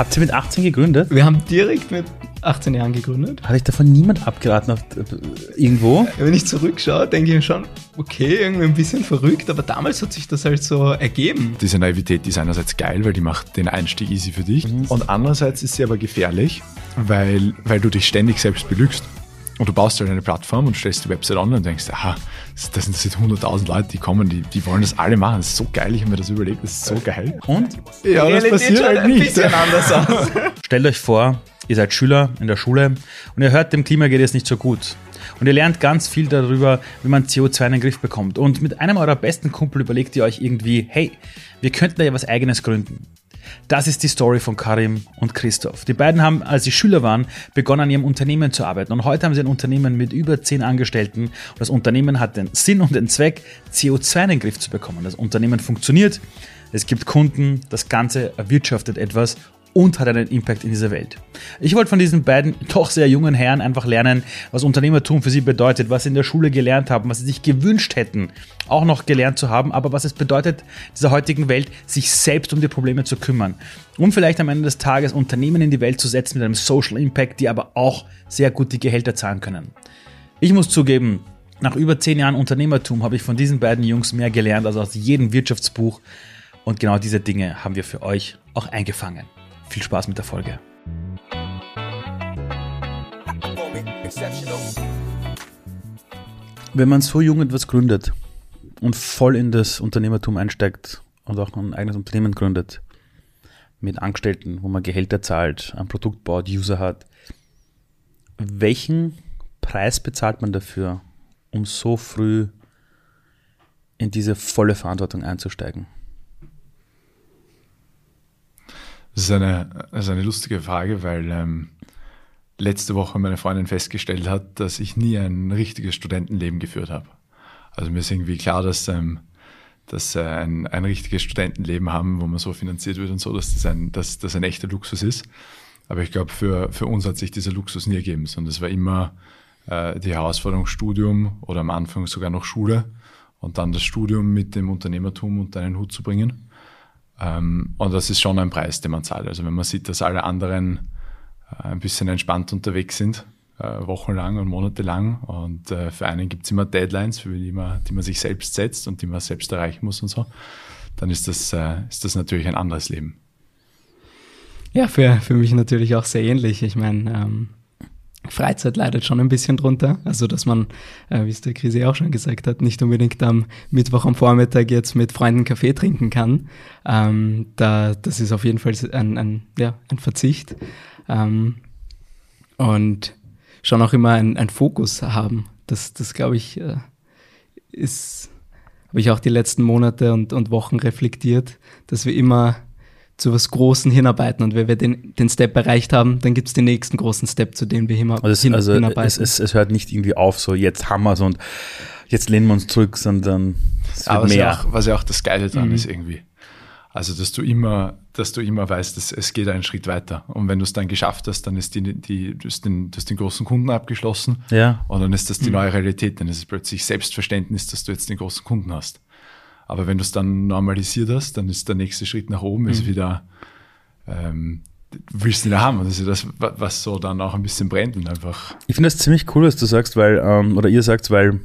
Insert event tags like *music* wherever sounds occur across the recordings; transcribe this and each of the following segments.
Habt ihr mit 18 gegründet? Wir haben direkt mit 18 Jahren gegründet. Hat ich davon niemand abgeraten auf, äh, irgendwo? Wenn ich zurückschaue, denke ich mir schon, okay, irgendwie ein bisschen verrückt, aber damals hat sich das halt so ergeben. Diese Naivität ist einerseits geil, weil die macht den Einstieg easy für dich. Mhm. Und andererseits ist sie aber gefährlich, weil, weil du dich ständig selbst belügst. Und du baust halt eine Plattform und stellst die Website online und denkst, aha, das sind, das sind 100.000 Leute, die kommen, die, die wollen das alle machen. Das ist so geil, ich habe mir das überlegt, das ist so geil. Und? Ja, das passiert halt nicht. Ein bisschen anders aus. *laughs* Stellt euch vor, ihr seid Schüler in der Schule und ihr hört, dem Klima geht es nicht so gut. Und ihr lernt ganz viel darüber, wie man CO2 in den Griff bekommt. Und mit einem eurer besten Kumpel überlegt ihr euch irgendwie, hey, wir könnten da ja was eigenes gründen. Das ist die Story von Karim und Christoph. Die beiden haben, als sie Schüler waren, begonnen an ihrem Unternehmen zu arbeiten. Und heute haben sie ein Unternehmen mit über zehn Angestellten. Und das Unternehmen hat den Sinn und den Zweck, CO2 in den Griff zu bekommen. Das Unternehmen funktioniert. Es gibt Kunden, das Ganze erwirtschaftet etwas und hat einen Impact in dieser Welt. Ich wollte von diesen beiden *laughs* doch sehr jungen Herren einfach lernen, was Unternehmertum für sie bedeutet, was sie in der Schule gelernt haben, was sie sich gewünscht hätten, auch noch gelernt zu haben, aber was es bedeutet, dieser heutigen Welt, sich selbst um die Probleme zu kümmern, um vielleicht am Ende des Tages Unternehmen in die Welt zu setzen mit einem Social Impact, die aber auch sehr gut die Gehälter zahlen können. Ich muss zugeben, nach über zehn Jahren Unternehmertum habe ich von diesen beiden Jungs mehr gelernt als aus jedem Wirtschaftsbuch und genau diese Dinge haben wir für euch auch eingefangen. Viel Spaß mit der Folge. Wenn man so jung etwas gründet und voll in das Unternehmertum einsteigt und auch ein eigenes Unternehmen gründet, mit Angestellten, wo man Gehälter zahlt, ein Produkt baut, User hat, welchen Preis bezahlt man dafür, um so früh in diese volle Verantwortung einzusteigen? Das ist eine, ist eine lustige Frage, weil ähm, letzte Woche meine Freundin festgestellt hat, dass ich nie ein richtiges Studentenleben geführt habe. Also mir ist irgendwie klar, dass, ähm, dass äh, ein, ein richtiges Studentenleben haben, wo man so finanziert wird und so, dass das ein, dass das ein echter Luxus ist. Aber ich glaube, für, für uns hat sich dieser Luxus nie ergeben, sondern es war immer äh, die Herausforderung Studium oder am Anfang sogar noch Schule und dann das Studium mit dem Unternehmertum unter einen Hut zu bringen. Ähm, und das ist schon ein Preis, den man zahlt. Also wenn man sieht, dass alle anderen äh, ein bisschen entspannt unterwegs sind, äh, wochenlang und monatelang. Und äh, für einen gibt es immer Deadlines, für die man, die man sich selbst setzt und die man selbst erreichen muss und so. Dann ist das, ist das natürlich ein anderes Leben. Ja, für, für mich natürlich auch sehr ähnlich. Ich meine, ähm, Freizeit leidet schon ein bisschen drunter. Also, dass man, äh, wie es der Krise auch schon gesagt hat, nicht unbedingt am Mittwoch am Vormittag jetzt mit Freunden Kaffee trinken kann. Ähm, da, das ist auf jeden Fall ein, ein, ja, ein Verzicht. Ähm, und schon auch immer ein, Fokus haben. Das, das glaube ich, äh, ist, habe ich auch die letzten Monate und, und Wochen reflektiert, dass wir immer zu was Großen hinarbeiten. Und wenn wir den, den Step erreicht haben, dann gibt es den nächsten großen Step, zu dem wir hin, also es, hin, also hinarbeiten. Es, es, es, hört nicht irgendwie auf, so jetzt haben wir es und jetzt lehnen wir uns zurück, sondern es wird mehr. Ja auch, was ja auch das Geile daran mhm. ist irgendwie. Also, dass du immer, dass du immer weißt, dass es geht einen Schritt weiter. Und wenn du es dann geschafft hast, dann ist die, die, du hast den, du hast den großen Kunden abgeschlossen. Ja. Und dann ist das die mhm. neue Realität. Dann ist es plötzlich Selbstverständnis, dass du jetzt den großen Kunden hast. Aber wenn du es dann normalisiert hast, dann ist der nächste Schritt nach oben, mhm. ist wieder, ähm, willst du nicht haben. das ist das, was so dann auch ein bisschen brennt und einfach. Ich finde das ziemlich cool, was du sagst, weil, ähm, oder ihr sagt, weil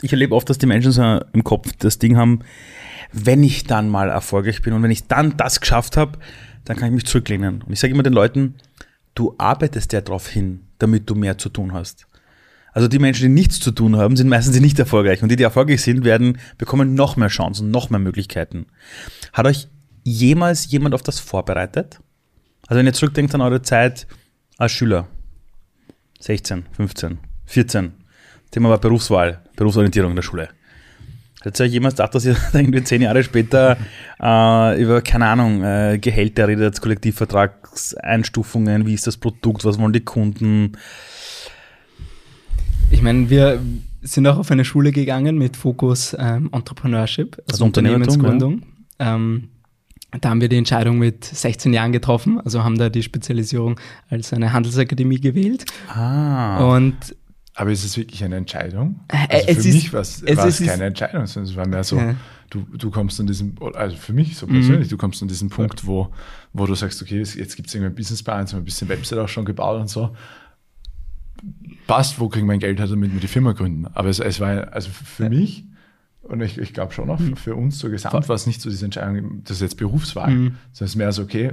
ich erlebe oft, dass die Menschen so im Kopf das Ding haben, wenn ich dann mal erfolgreich bin und wenn ich dann das geschafft habe, dann kann ich mich zurücklehnen. Und ich sage immer den Leuten, du arbeitest ja darauf hin, damit du mehr zu tun hast. Also die Menschen, die nichts zu tun haben, sind meistens nicht erfolgreich. Und die, die erfolgreich sind, werden, bekommen noch mehr Chancen, noch mehr Möglichkeiten. Hat euch jemals jemand auf das vorbereitet? Also wenn ihr zurückdenkt an eure Zeit als Schüler, 16, 15, 14, Thema war Berufswahl, Berufsorientierung in der Schule. Hat euch jemals gedacht, dass ihr *laughs* irgendwie zehn Jahre später äh, über, keine Ahnung, äh, Gehälter redet, Kollektivvertragseinstufungen, wie ist das Produkt, was wollen die Kunden, ich meine, wir sind auch auf eine Schule gegangen mit Fokus ähm, Entrepreneurship, also, also Unternehmensgründung. Ja. Ähm, da haben wir die Entscheidung mit 16 Jahren getroffen, also haben da die Spezialisierung als eine Handelsakademie gewählt. Ah. Und Aber ist es wirklich eine Entscheidung? Äh, Also es für ist- mich war es war es keine Entscheidung, sondern es war mehr so, Ja. du, du kommst an diesem, also für mich Mhm. so persönlich, du kommst an diesen Punkt, wo, wo du sagst, okay, jetzt- jetzt gibt es irgendwie einen Businessplan, jetzt haben wir ein bisschen Website auch schon gebaut und so. Passt, wo kriegen wir mein Geld her, damit wir die Firma gründen? Aber es, es war, also für mich, und ich, ich glaube schon auch Mhm. für, uns so gesamt war es nicht so diese Entscheidung, das ist jetzt Berufswahl, Mhm. sondern es ist mehr so, okay,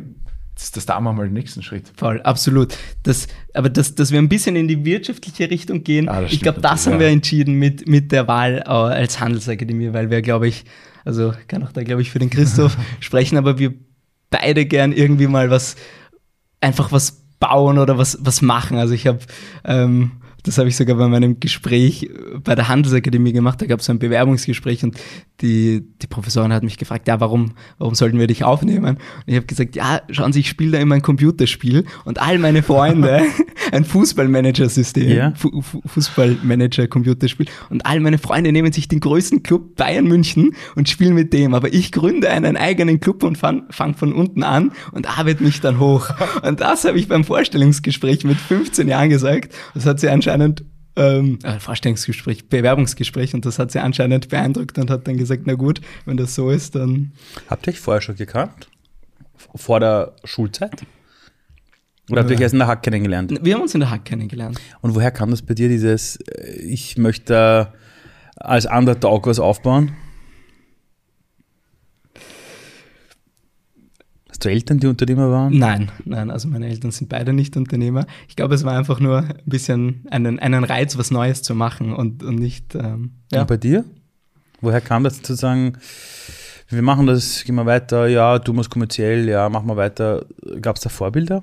das, das da machen wir mal den nächsten Schritt. Voll, absolut. Das, aber dass, dass wir ein bisschen in die wirtschaftliche Richtung gehen, Ah, ich glaube, das haben wir ja. entschieden mit, mit der Wahl äh, als Handelsakademie, weil wir, glaube ich, also kann auch da, glaube ich, für den Christoph *laughs* sprechen, aber wir beide gern irgendwie mal was, einfach was bauen oder was, was machen. Also ich habe, ähm, das habe ich sogar bei meinem Gespräch äh, bei der Handelsakademie gemacht, da gab es so ein Bewerbungsgespräch und die, die Professorin hat mich gefragt, ja, warum, warum sollten wir dich aufnehmen? Und ich habe gesagt, ja, schauen Sie, ich spiele da immer ein Computerspiel und all meine Freunde *laughs* ein Fußballmanager-System, Ja. Fu Fu Fußballmanager-Computerspiel und all meine Freunde nehmen sich den größten Club Bayern München und spielen mit dem, aber ich gründe einen eigenen Club und fange fang von unten an und arbeite mich dann hoch. Und das habe ich beim Vorstellungsgespräch mit 15 Jahren gesagt. Das hat sie anscheinend ähm, äh, Vorstellungsgespräch, Bewerbungsgespräch und das hat sie anscheinend beeindruckt und hat dann gesagt, na gut, wenn das so ist, dann Habt ihr euch vorher schon gekannt? Vor der Schulzeit? Oder habt ihr euch erst in der Hack kennengelernt? wir haben uns in der Hack kennengelernt. Und woher kam das bei dir, dieses, äh, ich möchte als Underdog was aufbauen? Hast du Eltern, die Unternehmer waren? Nein, nein, also meine Eltern sind beide nicht Unternehmer. Ich glaube, es war einfach nur ein bisschen einen, einen Reiz, was Neues zu machen und, und nicht, ähm, ja. Und bei dir? Woher kam das zu sagen, wir machen das, gehen wir weiter, ja, du musst kommerziell, ja, machen wir weiter. Gab es da Vorbilder?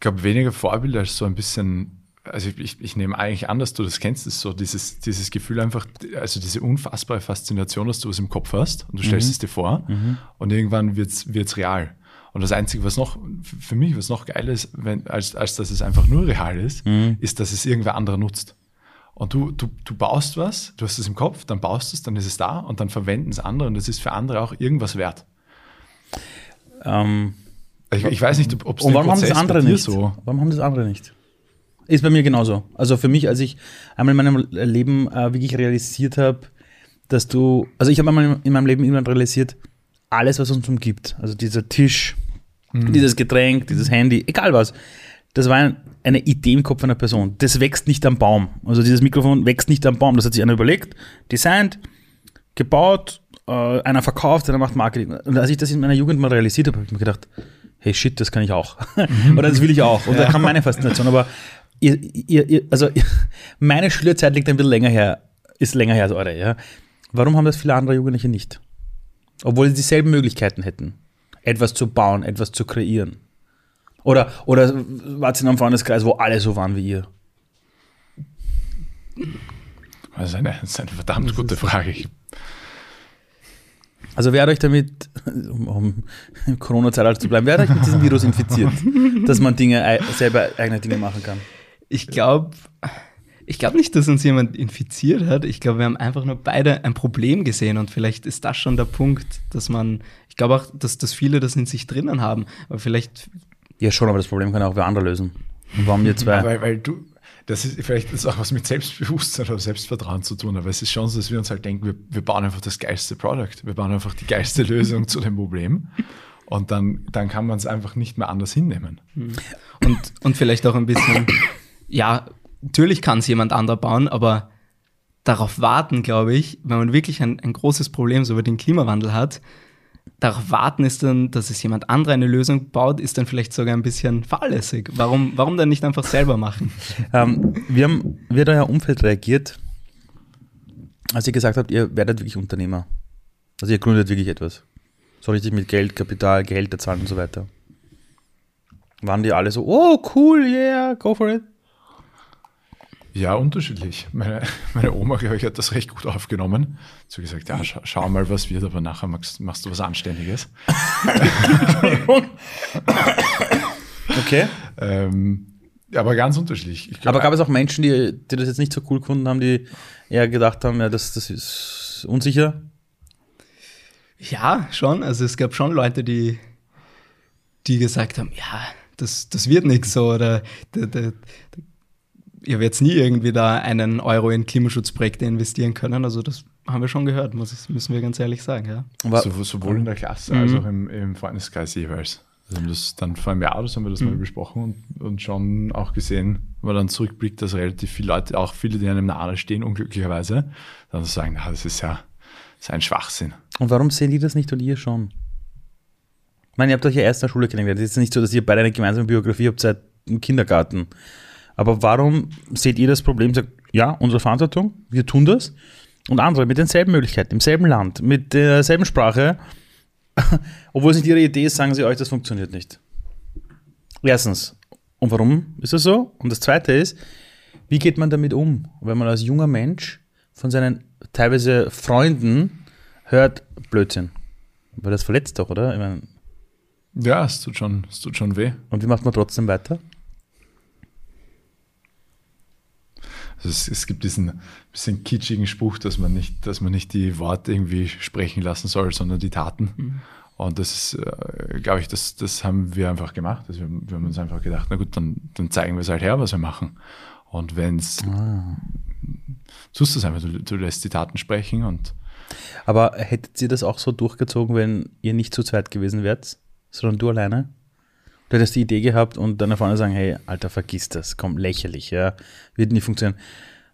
Ich glaube, weniger Vorbilder als so ein bisschen, also ich, ich, nehme eigentlich an, dass du das kennst, ist so dieses, dieses Gefühl einfach, also diese unfassbare Faszination, dass du was im Kopf hast und du stellst es dir vor und irgendwann wird es real. Und das Einzige, was noch, für mich, was noch geil ist, wenn, als, als dass es einfach nur real ist, ist, dass es irgendwer anderer nutzt. Und du, du, du baust was, du hast es im Kopf, dann baust es, dann ist es da und dann verwenden es andere und das ist für andere auch irgendwas wert. Ähm, Ich, ich weiß nicht, ob es Und warum haben das andere nicht? so Warum haben das andere nicht? Ist bei mir genauso. Also für mich, als ich einmal in meinem Leben äh, wirklich realisiert habe, dass du, also ich habe einmal in meinem Leben irgendwann realisiert, alles, was uns umgibt, also dieser Tisch, dieses Getränk, dieses Handy, egal was, das war ein, eine Idee im Kopf einer Person. Das wächst nicht am Baum. Also dieses Mikrofon wächst nicht am Baum. Das hat sich einer überlegt, designt, gebaut, äh, einer verkauft, einer macht Marketing. Und als ich das in meiner Jugend mal realisiert habe, habe ich mir gedacht, hey shit, das kann ich auch. Oder das will ich auch. Und da kam meine Faszination. Aber ihr, ihr, ihr, also *laughs* meine Schülerzeit liegt ein bisschen länger her, ist länger her als eure, ja. Warum haben das viele andere Jugendliche nicht? Obwohl sie dieselben Möglichkeiten hätten, etwas zu bauen, etwas zu kreieren. Oder, oder wart ihr in einem Freundeskreis, wo alle so waren wie ihr? Das ist eine, das ist eine verdammt gute Frage. Ich, Also wer hat euch damit, um, um im Corona-Zeitalter zu bleiben, wer hat euch mit diesem Virus infiziert, dass man Dinge, selber eigene Dinge machen kann? Ich glaube, ich glaube nicht, dass uns jemand infiziert hat. Ich glaube, wir haben einfach nur beide ein Problem gesehen und vielleicht ist das schon der Punkt, dass man, ich glaube auch, dass, dass viele das in sich drinnen haben, aber vielleicht, Ja schon, aber das Problem kann auch wer andere lösen. Und warum wir zwei? weil, weil du, das ist vielleicht ist auch was mit Selbstbewusstsein oder Selbstvertrauen zu tun, aber es ist schon so, dass wir uns halt denken, wir, wir bauen einfach das geilste Produkt, wir bauen einfach die geilste Lösung zu dem Problem. Und dann, dann kann man es einfach nicht mehr anders hinnehmen. und, und vielleicht auch ein bisschen, ja, natürlich kann es jemand anderer bauen, aber darauf warten, glaube ich, wenn man wirklich ein, ein großes Problem so über den Klimawandel hat, darauf warten ist dann, dass es jemand anderer eine Lösung baut, ist dann vielleicht sogar ein bisschen fahrlässig. Warum, warum dann nicht einfach selber machen? *laughs* Ähm, wir haben, wie hat euer Umfeld reagiert, als ihr gesagt habt, ihr werdet wirklich Unternehmer? Also ihr gründet wirklich etwas. So richtig mit Geld, Kapital, Gehälter zahlen und so weiter. Waren die alle so, oh cool, yeah, go for it? Ja, unterschiedlich. Meine, *laughs* meine Oma, glaube ich, hat das recht gut aufgenommen. So gesagt, ja, schau, schau mal, was wird, aber nachher machst, machst du was Anständiges. Okay. Ähm, aber ganz unterschiedlich. Ich glaub, Aber gab es auch Menschen, die, die das jetzt nicht so cool gefunden haben, die eher gedacht haben, ja, das, das ist unsicher? Ja, schon. Also es gab schon Leute, die, die gesagt haben, ja, das, das wird nichts so oder da, da, ihr werdet nie irgendwie da einen Euro in Klimaschutzprojekte investieren können. Also das haben wir schon gehört, muss, müssen wir ganz ehrlich sagen. Ja. So, sowohl in der Klasse als auch im, im Freundeskreis jeweils. Also haben das dann vor einem Jahr das haben wir das mhm. mal besprochen und, und schon auch gesehen, wenn man dann zurückblickt, dass relativ viele Leute, auch viele, die einem nahe stehen, unglücklicherweise, dann sagen, na, das ist ja das ist ein Schwachsinn. Und warum sehen die das nicht und ihr schon? Ich meine, ihr habt euch ja erst in der Schule kennengelernt. Es ist nicht so, dass ihr beide eine gemeinsame Biografie habt seit dem Kindergarten. Aber warum seht ihr das Problem? Sagt, ja, unsere Verantwortung, wir tun das. Und andere mit denselben Möglichkeiten, im selben Land, mit derselben Sprache, *laughs* obwohl es nicht ihre Idee ist, sagen sie euch, das funktioniert nicht. Erstens. Und warum ist das so? Und das zweite ist, wie geht man damit um, wenn man als junger Mensch von seinen teilweise Freunden hört Blödsinn? Weil das verletzt doch, oder? Ich mein, ja, es tut, schon, es tut schon weh. Und wie macht man trotzdem weiter? Also es, es, gibt diesen bisschen kitschigen Spruch, dass man nicht, dass man nicht die Worte irgendwie sprechen lassen soll, sondern die Taten. Mhm. Und das, äh, glaube ich, das, das haben wir einfach gemacht. Also wir, wir, haben uns einfach gedacht, na gut, dann, dann zeigen wir es halt her, was wir machen. Und wenn es, ah. tust du es einfach, du, du lässt die Taten sprechen und. Aber hättet ihr das auch so durchgezogen, wenn ihr nicht zu zweit gewesen wärt, sondern du alleine? Du hättest die Idee gehabt und dann vorne sagen, hey, Alter, vergiss das, komm, lächerlich, ja, wird nie funktionieren.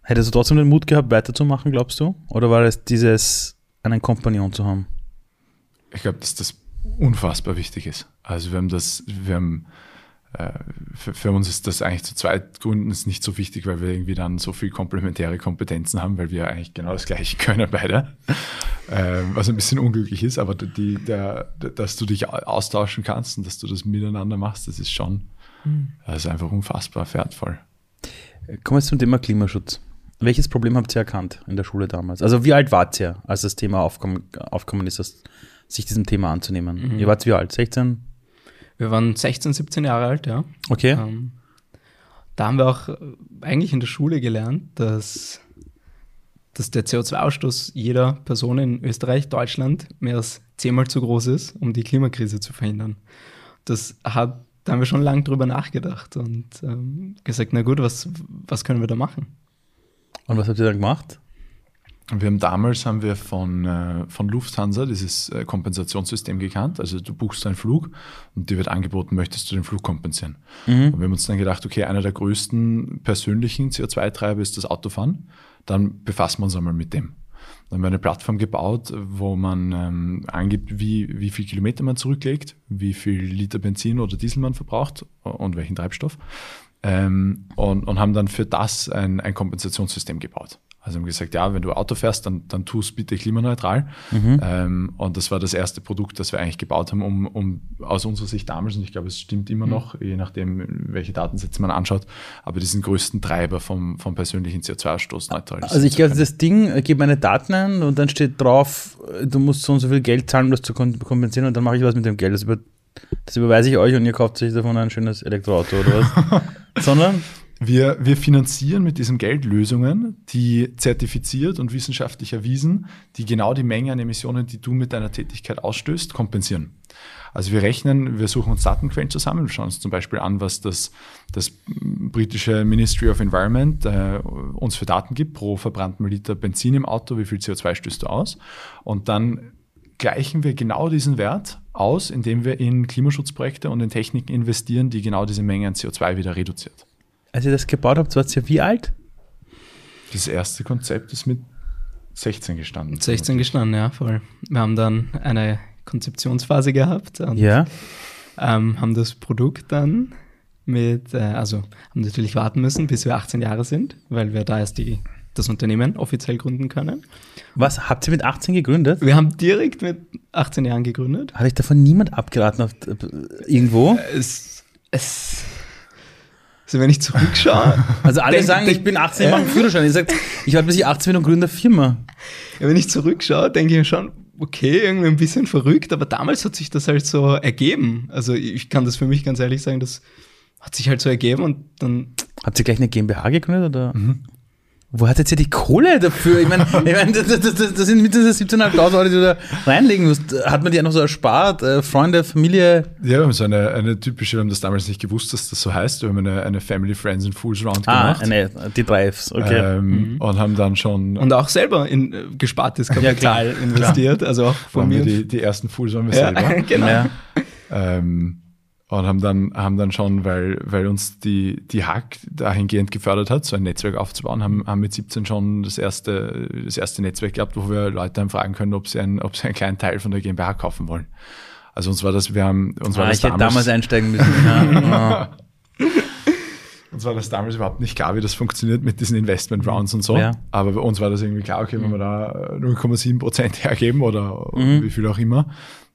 Hättest du trotzdem den Mut gehabt, weiterzumachen, glaubst du? Oder war es dieses, einen Kompagnon zu haben? Ich glaube, dass das unfassbar wichtig ist. Also wir haben das, wir haben für, für, uns ist das eigentlich zu zweit Gründen ist nicht so wichtig, weil wir irgendwie dann so viel komplementäre Kompetenzen haben, weil wir eigentlich genau das Gleiche *laughs* können beide. Ähm, was ein bisschen unglücklich ist, aber die, der, dass du dich austauschen kannst und dass du das miteinander machst, das ist schon, mhm. das ist einfach unfassbar wertvoll. Kommen wir zum Thema Klimaschutz. Welches Problem habt ihr erkannt in der Schule damals? Also wie alt wart ihr, als das Thema aufkommen, aufkommen ist, sich diesem Thema anzunehmen? Mhm. Ihr wart wie alt? 16? Wir waren 16, 17 Jahre alt, ja. Okay. Ähm, da haben wir auch äh, eigentlich in der Schule gelernt, dass, dass der CO2-Ausstoß jeder Person in Österreich, Deutschland mehr als zehnmal zu groß ist, um die Klimakrise zu verhindern. Das hat, da haben wir schon lange drüber nachgedacht und ähm, gesagt, na gut, was, was können wir da machen? Und was habt ihr dann gemacht? Wir haben damals haben wir von, äh, von Lufthansa dieses äh, Kompensationssystem gekannt. Also du buchst einen Flug und dir wird angeboten, möchtest du den Flug kompensieren. Mhm. Und wir haben uns dann gedacht, okay, einer der größten persönlichen CO2-Treiber ist das Autofahren. Dann befassen wir uns einmal mit dem. Dann haben wir eine Plattform gebaut, wo man ähm, angibt, wie, wie viel Kilometer man zurücklegt, wie viel Liter Benzin oder Diesel man verbraucht und welchen Treibstoff. Ähm, und, und haben dann für das ein, ein Kompensationssystem gebaut. Also haben gesagt, ja, wenn du Auto fährst, dann, dann tu es bitte klimaneutral. Mhm. Ähm, und das war das erste Produkt, das wir eigentlich gebaut haben, um, um aus unserer Sicht damals, und ich glaube, es stimmt immer mhm. noch, je nachdem, welche Datensätze man anschaut, aber diesen größten Treiber vom, vom persönlichen CO2-Ausstoß neutral. Also ich glaube, das Ding, äh, gebe meine Daten ein und dann steht drauf, du musst so und so viel Geld zahlen, um das zu kompensieren und dann mache ich was mit dem Geld. Das, über, das überweise ich euch und ihr kauft sich davon ein schönes Elektroauto oder was. *laughs* Sondern wir, wir finanzieren mit diesem Geld Lösungen, die zertifiziert und wissenschaftlich erwiesen, die genau die Menge an Emissionen, die du mit deiner Tätigkeit ausstößt, kompensieren. Also wir rechnen, wir suchen uns Datenquellen zusammen, wir schauen uns zum Beispiel an, was das, das britische Ministry of Environment äh, uns für Daten gibt pro verbrannten Liter Benzin im Auto, wie viel CO2 stößt du aus. Und dann gleichen wir genau diesen Wert aus, indem wir in Klimaschutzprojekte und in Techniken investieren, die genau diese Menge an CO2 wieder reduziert als ihr das gebaut habt, wart ihr wie alt? Das erste Konzept ist mit 16 gestanden. 16 gestanden, ja, voll. Wir haben dann eine Konzeptionsphase gehabt und ja. ähm, haben das Produkt dann mit, äh, also haben natürlich warten müssen, bis wir 18 Jahre sind, weil wir da erst die, das Unternehmen offiziell gründen können. Was, habt ihr mit 18 gegründet? Wir haben direkt mit 18 Jahren gegründet. Hat euch davon niemand abgeraten auf, äh, irgendwo? Es, es also wenn ich zurückschaue. *laughs* Also alle denk, sagen, denk, ich bin 18, ich mache einen Führerschein. Ich sage, ich warte bis ich 18 bin und gründe eine Firma. Ja, wenn ich zurückschaue, denke ich mir schon, okay, irgendwie ein bisschen verrückt, aber damals hat sich das halt so ergeben. Also ich kann das für mich ganz ehrlich sagen, das hat sich halt so ergeben und dann. Habt ihr gleich eine GmbH gegründet oder? Mhm. Wo hat jetzt ja die Kohle dafür? Ich meine, ich mein, das, das, das, das sind mindestens 17.500 Euro, die du da reinlegen musst. Hat man die einfach so erspart? Äh, Freunde, Familie? Ja, wir haben so eine, eine typische, wir haben das damals nicht gewusst, dass das so heißt. Wir haben eine, eine Family, Friends and Fools Round Ah, gemacht. nee, die Drives, okay. Ähm, Und haben dann schon Und auch selber in äh, gespartes Kapital klar. investiert, also auch von mir. die, die ersten Fools waren wir ja, selber. *laughs* genau. Ja. Ähm, und haben dann, haben dann schon, weil, weil uns die, die Hack dahingehend gefördert hat, so ein Netzwerk aufzubauen, haben, haben mit 17 schon das erste, das erste Netzwerk gehabt, wo wir Leute dann fragen können, ob sie, einen, ob sie einen kleinen Teil von der GmbH kaufen wollen. Also uns war das, wir haben, uns war Ah, das ich hätte damals einsteigen müssen. *laughs* Ja. *laughs* Uns war das damals überhaupt nicht klar, wie das funktioniert mit diesen Investment Rounds und so. Ja. Aber bei uns war das irgendwie klar, okay, wenn wir da äh, 0,7 Prozent hergeben oder Mhm. wie viel auch immer,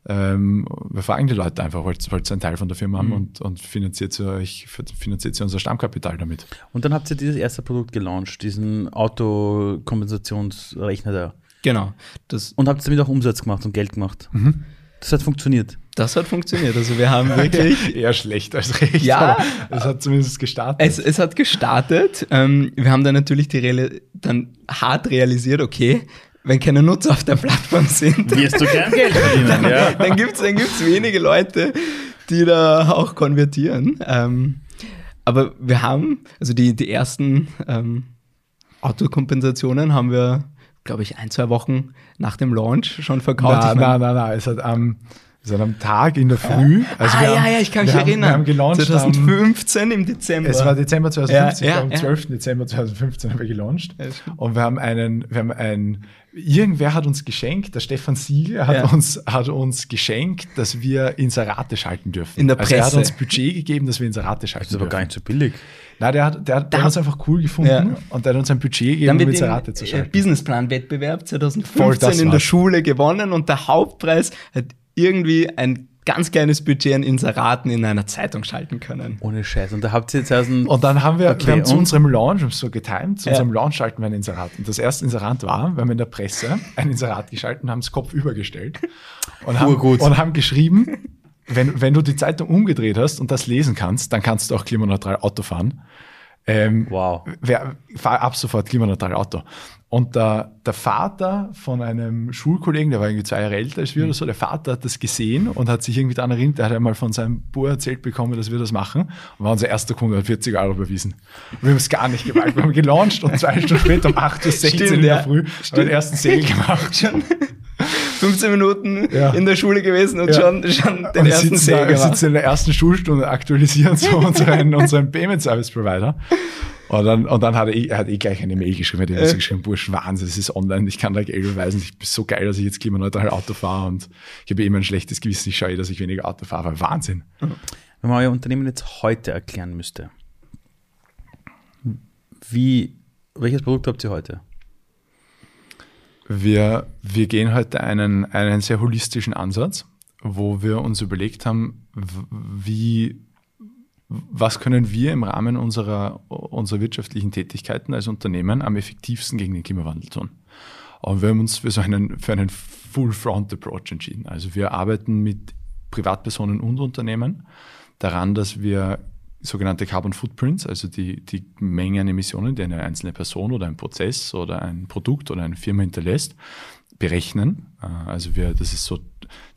ähm, wir fragen die Leute einfach, wollt wollt ihr einen Teil von der Firma haben Mhm. und, und finanziert sie euch, finanziert sie unser Stammkapital damit. Und dann habt ihr dieses erste Produkt gelauncht, diesen Autokompensationsrechner da. Genau. Das, Und habt damit auch Umsatz gemacht und Geld gemacht. Mhm. Das hat funktioniert. das hat funktioniert. Also wir haben wirklich *laughs* Eher schlecht als recht. Ja. aber Es hat zumindest gestartet. Es, es hat gestartet. Ähm, wir haben dann natürlich die Real dann hart realisiert, okay, wenn keine Nutzer auf der Plattform sind, Wirst du gern Geld verdienen, ja. dann gibt es dann gibt's wenige Leute, die da auch konvertieren. Ähm, aber wir haben, also die, die ersten ähm, Autokompensationen haben wir, glaube ich, ein, zwei Wochen nach dem Launch schon verkauft. Nein, nein, nein, nein. Es hat am, es hat am Tag in der Früh. Also ah, wir ja, haben- ja, ich kann mich wir haben, erinnern. Wir haben gelauncht. am- 2015 im Dezember. Es war Dezember 2015, Ja, ja, am ja. 12. Dezember 2015 haben wir gelauncht. Und wir haben einen, wir haben ein, irgendwer hat uns geschenkt, der Stefan Siegel hat Ja. uns, hat uns geschenkt, dass wir Inserate schalten dürfen. In der Also er hat Presse. uns Budget gegeben, dass wir Inserate schalten Das ist aber dürfen. gar nicht so billig. Nein, der hat, der, hat, der hat uns einfach cool gefunden Ja. und der hat uns ein Budget gegeben, Dann um Inserate zu äh, schalten. Businessplan-Wettbewerb Voll, 2015 das in der. Schule gewonnen und der Hauptpreis hat irgendwie ein ganz kleines Budget an Inseraten in einer Zeitung schalten können. Ohne Scheiß. Und da habt ihr jetzt aus dem. Und dann haben wir, Okay, wir haben zu unserem Launch, so getimt, zu Ja. unserem Launch schalten wir ein Inserat. Und das erste Inserat war, wir haben in der Presse ein Inserat geschalten, haben es Kopf übergestellt und haben, und haben geschrieben, wenn, wenn du die Zeitung umgedreht hast und das lesen kannst, dann kannst du auch klimaneutral Auto fahren. Ähm, Wow. Wer, fahr ab sofort klimaneutral Auto. Und der, der Vater von einem Schulkollegen, der war irgendwie zwei Jahre älter als wir oder so, der Vater hat das gesehen und hat sich irgendwie daran erinnert, der hat einmal von seinem Bub erzählt bekommen, dass wir das machen und war unser erster Kunde, hat 40 Euro überwiesen. Wir haben es gar nicht gewagt. Wir haben gelauncht und zwei *laughs* Stunden später um 8.16 Uhr in der. Früh haben den ersten Sale gemacht. Schon 15 Minuten Ja. in der Schule gewesen und Ja. schon, schon den Und wir ersten sitzen, da, Sale wir gemacht. sitzen in der ersten Schulstunde, aktualisieren so *laughs* unseren, unseren Payment Service Provider. Und dann, und dann hat er, eh- er hat eh gleich eine Mail geschrieben, hat ihm so geschrieben, Bursch, Wahnsinn, das ist online, ich kann da Geld überweisen, ich bin so geil, dass ich jetzt klimaneutral Auto fahre und ich habe eh immer ein schlechtes Gewissen, ich schaue eh, dass ich weniger Auto fahre, aber Wahnsinn. Wenn man euer Unternehmen jetzt heute erklären müsste, wie, welches Produkt habt ihr heute? Wir, wir gehen heute einen, einen sehr holistischen Ansatz, wo wir uns überlegt haben, wie, was können wir im Rahmen unserer, unserer wirtschaftlichen Tätigkeiten als Unternehmen am effektivsten gegen den Klimawandel tun. Und wir haben uns für so einen, für einen Full-Front-Approach entschieden. Also wir arbeiten mit Privatpersonen und Unternehmen daran, dass wir sogenannte Carbon Footprints, also die, die Menge an Emissionen, die eine einzelne Person oder ein Prozess oder ein Produkt oder eine Firma hinterlässt, berechnen. Äh, Also wir, das ist so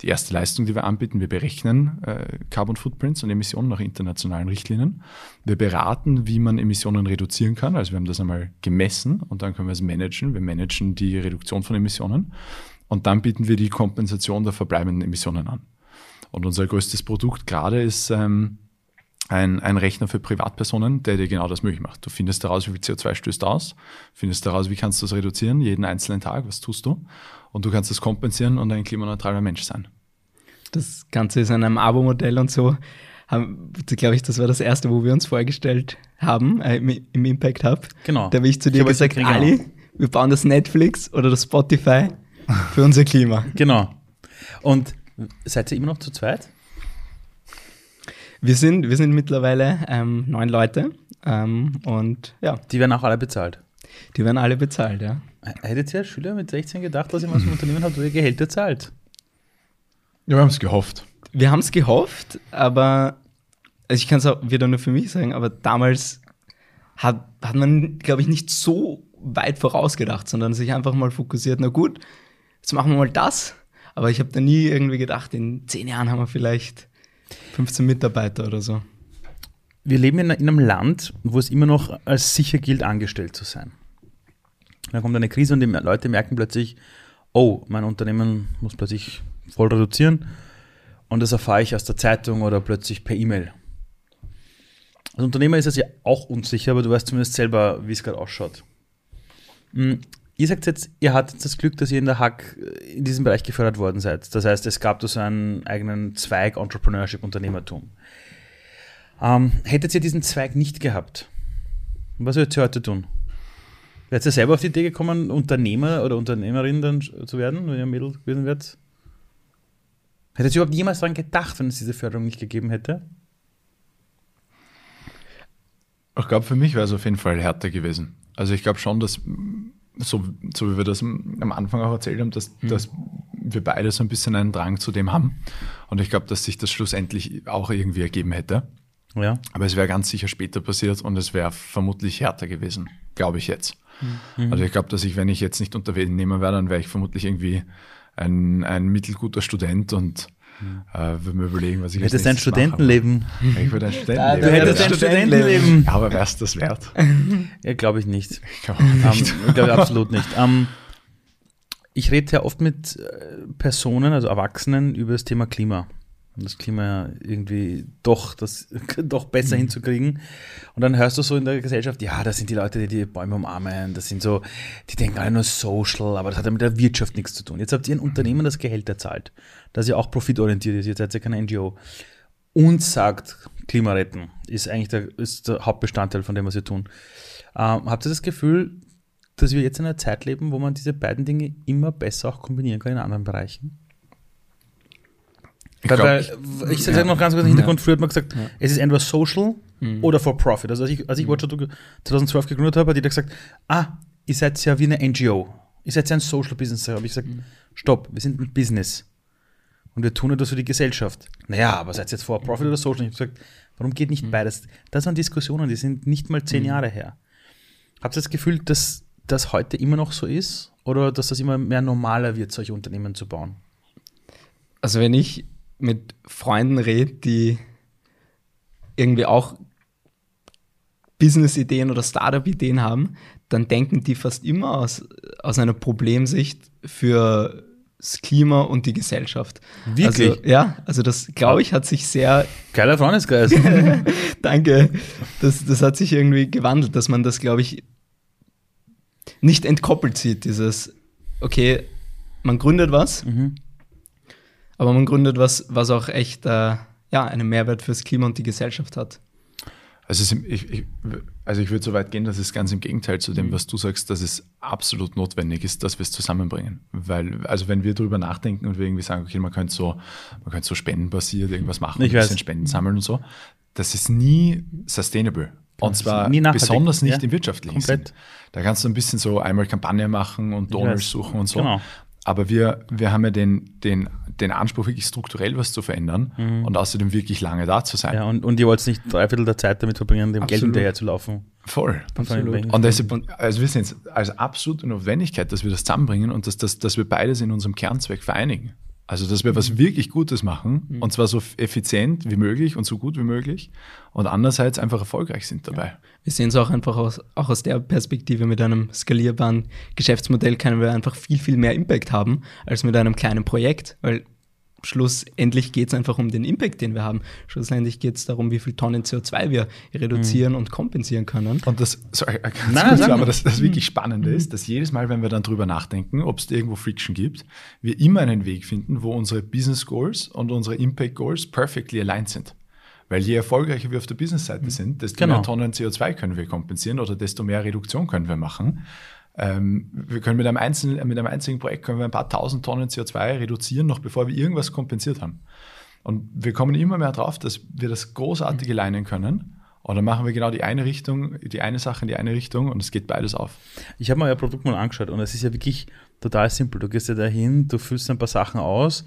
die erste Leistung, die wir anbieten. Wir berechnen äh, Carbon Footprints und Emissionen nach internationalen Richtlinien. Wir beraten, wie man Emissionen reduzieren kann. Also wir haben das einmal gemessen und dann können wir es managen. Wir managen die Reduktion von Emissionen und dann bieten wir die Kompensation der verbleibenden Emissionen an. Und unser größtes Produkt gerade ist ähm, ein, ein Rechner für Privatpersonen, der dir genau das möglich macht. Du findest heraus, wie viel CO2 stößt aus, findest heraus, wie kannst du es reduzieren, jeden einzelnen Tag, was tust du, und du kannst es kompensieren und ein klimaneutraler Mensch sein. Das Ganze ist an einem Abo-Modell und so. Haben, glaube ich, das war das erste, wo wir uns vorgestellt haben äh, im, im Impact Hub. Genau. Da habe ich zu Ich dir habe gesagt, genau. Ali, wir bauen das Netflix oder das Spotify für unser Klima. *laughs* Genau. Und seid ihr immer noch zu zweit? Wir sind, wir sind mittlerweile ähm, neun Leute ähm, und ja, Die werden auch alle bezahlt. die werden alle bezahlt, ja. Hättet ihr als Schüler mit 16 gedacht, dass ihr mal so ein Unternehmen habt, wo ihr Gehälter zahlt? Ja, wir haben es gehofft. Wir haben es gehofft, aber also ich kann es auch wieder nur für mich sagen, aber damals hat, hat man, glaube ich, nicht so weit vorausgedacht, sondern sich einfach mal fokussiert, na gut, jetzt machen wir mal das. Aber ich habe da nie irgendwie gedacht, in zehn Jahren haben wir vielleicht 15 Mitarbeiter oder so. Wir leben in einem Land, wo es immer noch als sicher gilt, angestellt zu sein. Dann kommt eine Krise und die Leute merken plötzlich, oh, mein Unternehmen muss plötzlich voll reduzieren und das erfahre ich aus der Zeitung oder plötzlich per E-Mail. Als Unternehmer ist es ja auch unsicher, aber du weißt zumindest selber, wie es gerade ausschaut. Ihr sagt jetzt, ihr hattet das Glück, dass ihr in der Hack in diesem Bereich gefördert worden seid. Das heißt, es gab da so einen eigenen Zweig Entrepreneurship, Unternehmertum. Ähm, hättet ihr diesen Zweig nicht gehabt, was würdet ihr heute tun? Wärt ihr selber auf die Idee gekommen, Unternehmer oder Unternehmerin dann zu werden, wenn ihr Mädel gewesen wärt? Hättet ihr überhaupt jemals daran gedacht, wenn es diese Förderung nicht gegeben hätte? Ich glaube, für mich wäre es auf jeden Fall härter gewesen. Also ich glaube schon, dass, so, so wie wir das am Anfang auch erzählt haben, dass, mhm. dass wir beide so ein bisschen einen Drang zu dem haben. Und ich glaube, dass sich das schlussendlich auch irgendwie ergeben hätte. Ja. Aber es wäre ganz sicher später passiert und es wäre vermutlich härter gewesen, glaube ich jetzt. Mhm. Also ich glaube, dass ich, wenn ich jetzt nicht Unternehmer wäre, dann wäre ich vermutlich irgendwie ein, ein mittelguter Student und. Äh, würde mir überlegen, was ich Du hättest ein Studentenleben. Mache. Ich würde ein *laughs* Studentenleben. Du hättest ein Studentenleben. Ja, aber wär's das wert? Ja, glaube ich nicht. Ich glaube nicht. Um, ich glaube absolut nicht. Um, ich rede ja oft mit äh, Personen, also Erwachsenen, über das Thema Klima um das Klima irgendwie doch, das, *laughs* doch besser mhm. hinzukriegen. Und dann hörst du so in der Gesellschaft, ja, das sind die Leute, die die Bäume umarmen, das sind so, die denken alle nur Social, aber das hat ja mit der Wirtschaft nichts zu tun. Jetzt habt ihr ein Unternehmen, das Gehälter zahlt, das ja auch profitorientiert ist, ihr seid ja keine NGO, und sagt, Klima retten ist eigentlich der, ist der Hauptbestandteil von dem, was wir tun. Ähm, habt ihr das Gefühl, dass wir jetzt in einer Zeit leben, wo man diese beiden Dinge immer besser auch kombinieren kann in anderen Bereichen? Ich, glaub, weil, ich, ich sage noch ganz kurz den Hintergrund, früher hat man gesagt, ja. es ist entweder social mhm. oder for profit. Also als ich, als ich Watch 2012 gegründet habe, hat jeder gesagt, ah, ihr seid ja wie eine NGO. Ihr seid ja ein Social Business. Da habe ich gesagt, mhm. stopp, wir sind ein Business. Und wir tun etwas für die Gesellschaft. Naja, aber seid ihr jetzt for profit oder social? Ich habe gesagt, warum geht nicht mhm. beides? Das waren Diskussionen, die sind nicht mal zehn mhm. Jahre her. Habt ihr das Gefühl, dass das heute immer noch so ist? Oder dass das immer mehr normaler wird, solche Unternehmen zu bauen? Also wenn ich mit Freunden rede, die irgendwie auch Business-Ideen oder Startup-Ideen haben, dann denken die fast immer aus, aus einer Problemsicht für das Klima und die Gesellschaft. Wirklich? Also, ja, also das, glaube ich, hat sich sehr... Geiler Freundeskreis. *laughs* Danke. Das, das hat sich irgendwie gewandelt, dass man das, glaube ich, nicht entkoppelt sieht, dieses, okay, man gründet was, mhm. Aber man gründet was, was auch echt äh, ja, einen Mehrwert fürs Klima und die Gesellschaft hat. Also, ich, ich, also ich würde so weit gehen, dass es ganz im Gegenteil zu dem, mhm. was du sagst, dass es absolut notwendig ist, dass wir es zusammenbringen. Weil, also wenn wir darüber nachdenken und wir irgendwie sagen, okay, man könnte so, man könnte so spendenbasiert irgendwas machen, ich ein bisschen Spenden sammeln und so, das ist nie sustainable. Und zwar besonders nicht ja, im wirtschaftlichen komplett. Sinn. Da kannst du ein bisschen so einmal Kampagne machen und Donors suchen und so. Genau. Aber wir, wir haben ja den, den den Anspruch, wirklich strukturell was zu verändern mhm. und außerdem wirklich lange da zu sein. Ja, und, und ihr wollt nicht drei Viertel der Zeit damit verbringen, dem Absolut. Geld hinterher zu laufen. Voll. Absolut. Und deshalb, also wir sehen es als absolute Notwendigkeit, dass wir das zusammenbringen und dass, dass, dass wir beides in unserem Kernzweck vereinigen. Also, dass wir was mhm. wirklich Gutes machen mhm. und zwar so effizient wie möglich und so gut wie möglich und andererseits einfach erfolgreich sind dabei. Ja. Wir sehen es auch einfach aus, auch aus der Perspektive mit einem skalierbaren Geschäftsmodell können wir einfach viel, viel mehr Impact haben als mit einem kleinen Projekt, weil schlussendlich geht es einfach um den Impact, den wir haben. Schlussendlich geht es darum, wie viel Tonnen CO2 wir reduzieren mhm. und kompensieren können. Und das, sorry, ganz Nein, kurz, aber das, das wirklich Spannende mhm. ist, dass jedes Mal, wenn wir dann drüber nachdenken, ob es irgendwo Friction gibt, wir immer einen Weg finden, wo unsere Business Goals und unsere Impact Goals perfectly aligned sind. Weil je erfolgreicher wir auf der Business-Seite mhm. sind, desto genau. mehr Tonnen CO2 können wir kompensieren oder desto mehr Reduktion können wir machen. Ähm, wir können mit einem, einzelnen, mit einem einzigen Projekt können wir ein paar tausend Tonnen CO2 reduzieren, noch bevor wir irgendwas kompensiert haben. Und wir kommen immer mehr drauf, dass wir das großartige mhm. leinen können. Und dann machen wir genau die eine Richtung, die eine Sache in die eine Richtung und es geht beides auf. Ich habe mir euer Produkt mal angeschaut und es ist ja wirklich total simpel. Du gehst ja dahin, du füllst ein paar Sachen aus,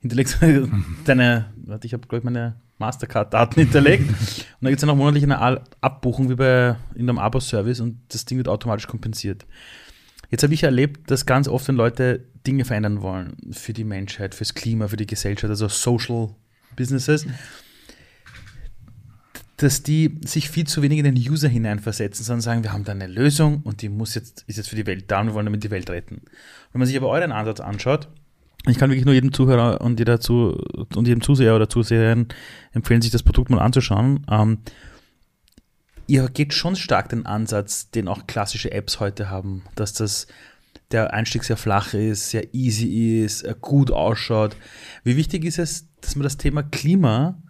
hinterlegst *laughs* deine, warte, ich habe, glaube ich, meine Mastercard-Daten hinterlegt. *laughs* und dann gibt es ja noch monatlich eine Abbuchung wie bei in einem Abo-Service und das Ding wird automatisch kompensiert. Jetzt habe ich erlebt, dass ganz oft, wenn Leute Dinge verändern wollen für die Menschheit, fürs Klima, für die Gesellschaft, also Social Businesses, dass die sich viel zu wenig in den User hineinversetzen, sondern sagen, wir haben da eine Lösung und die muss jetzt, ist jetzt für die Welt da und wir wollen damit die Welt retten. Wenn man sich aber euren Ansatz anschaut, ich kann wirklich nur jedem Zuhörer und jeder zu, und jedem Zuseher oder Zuseherin empfehlen, sich das Produkt mal anzuschauen. Ähm, ihr geht schon stark den Ansatz, den auch klassische Apps heute haben, dass das der Einstieg sehr flach ist, sehr easy ist, äh, gut ausschaut. Wie wichtig ist es, dass man das Thema Klima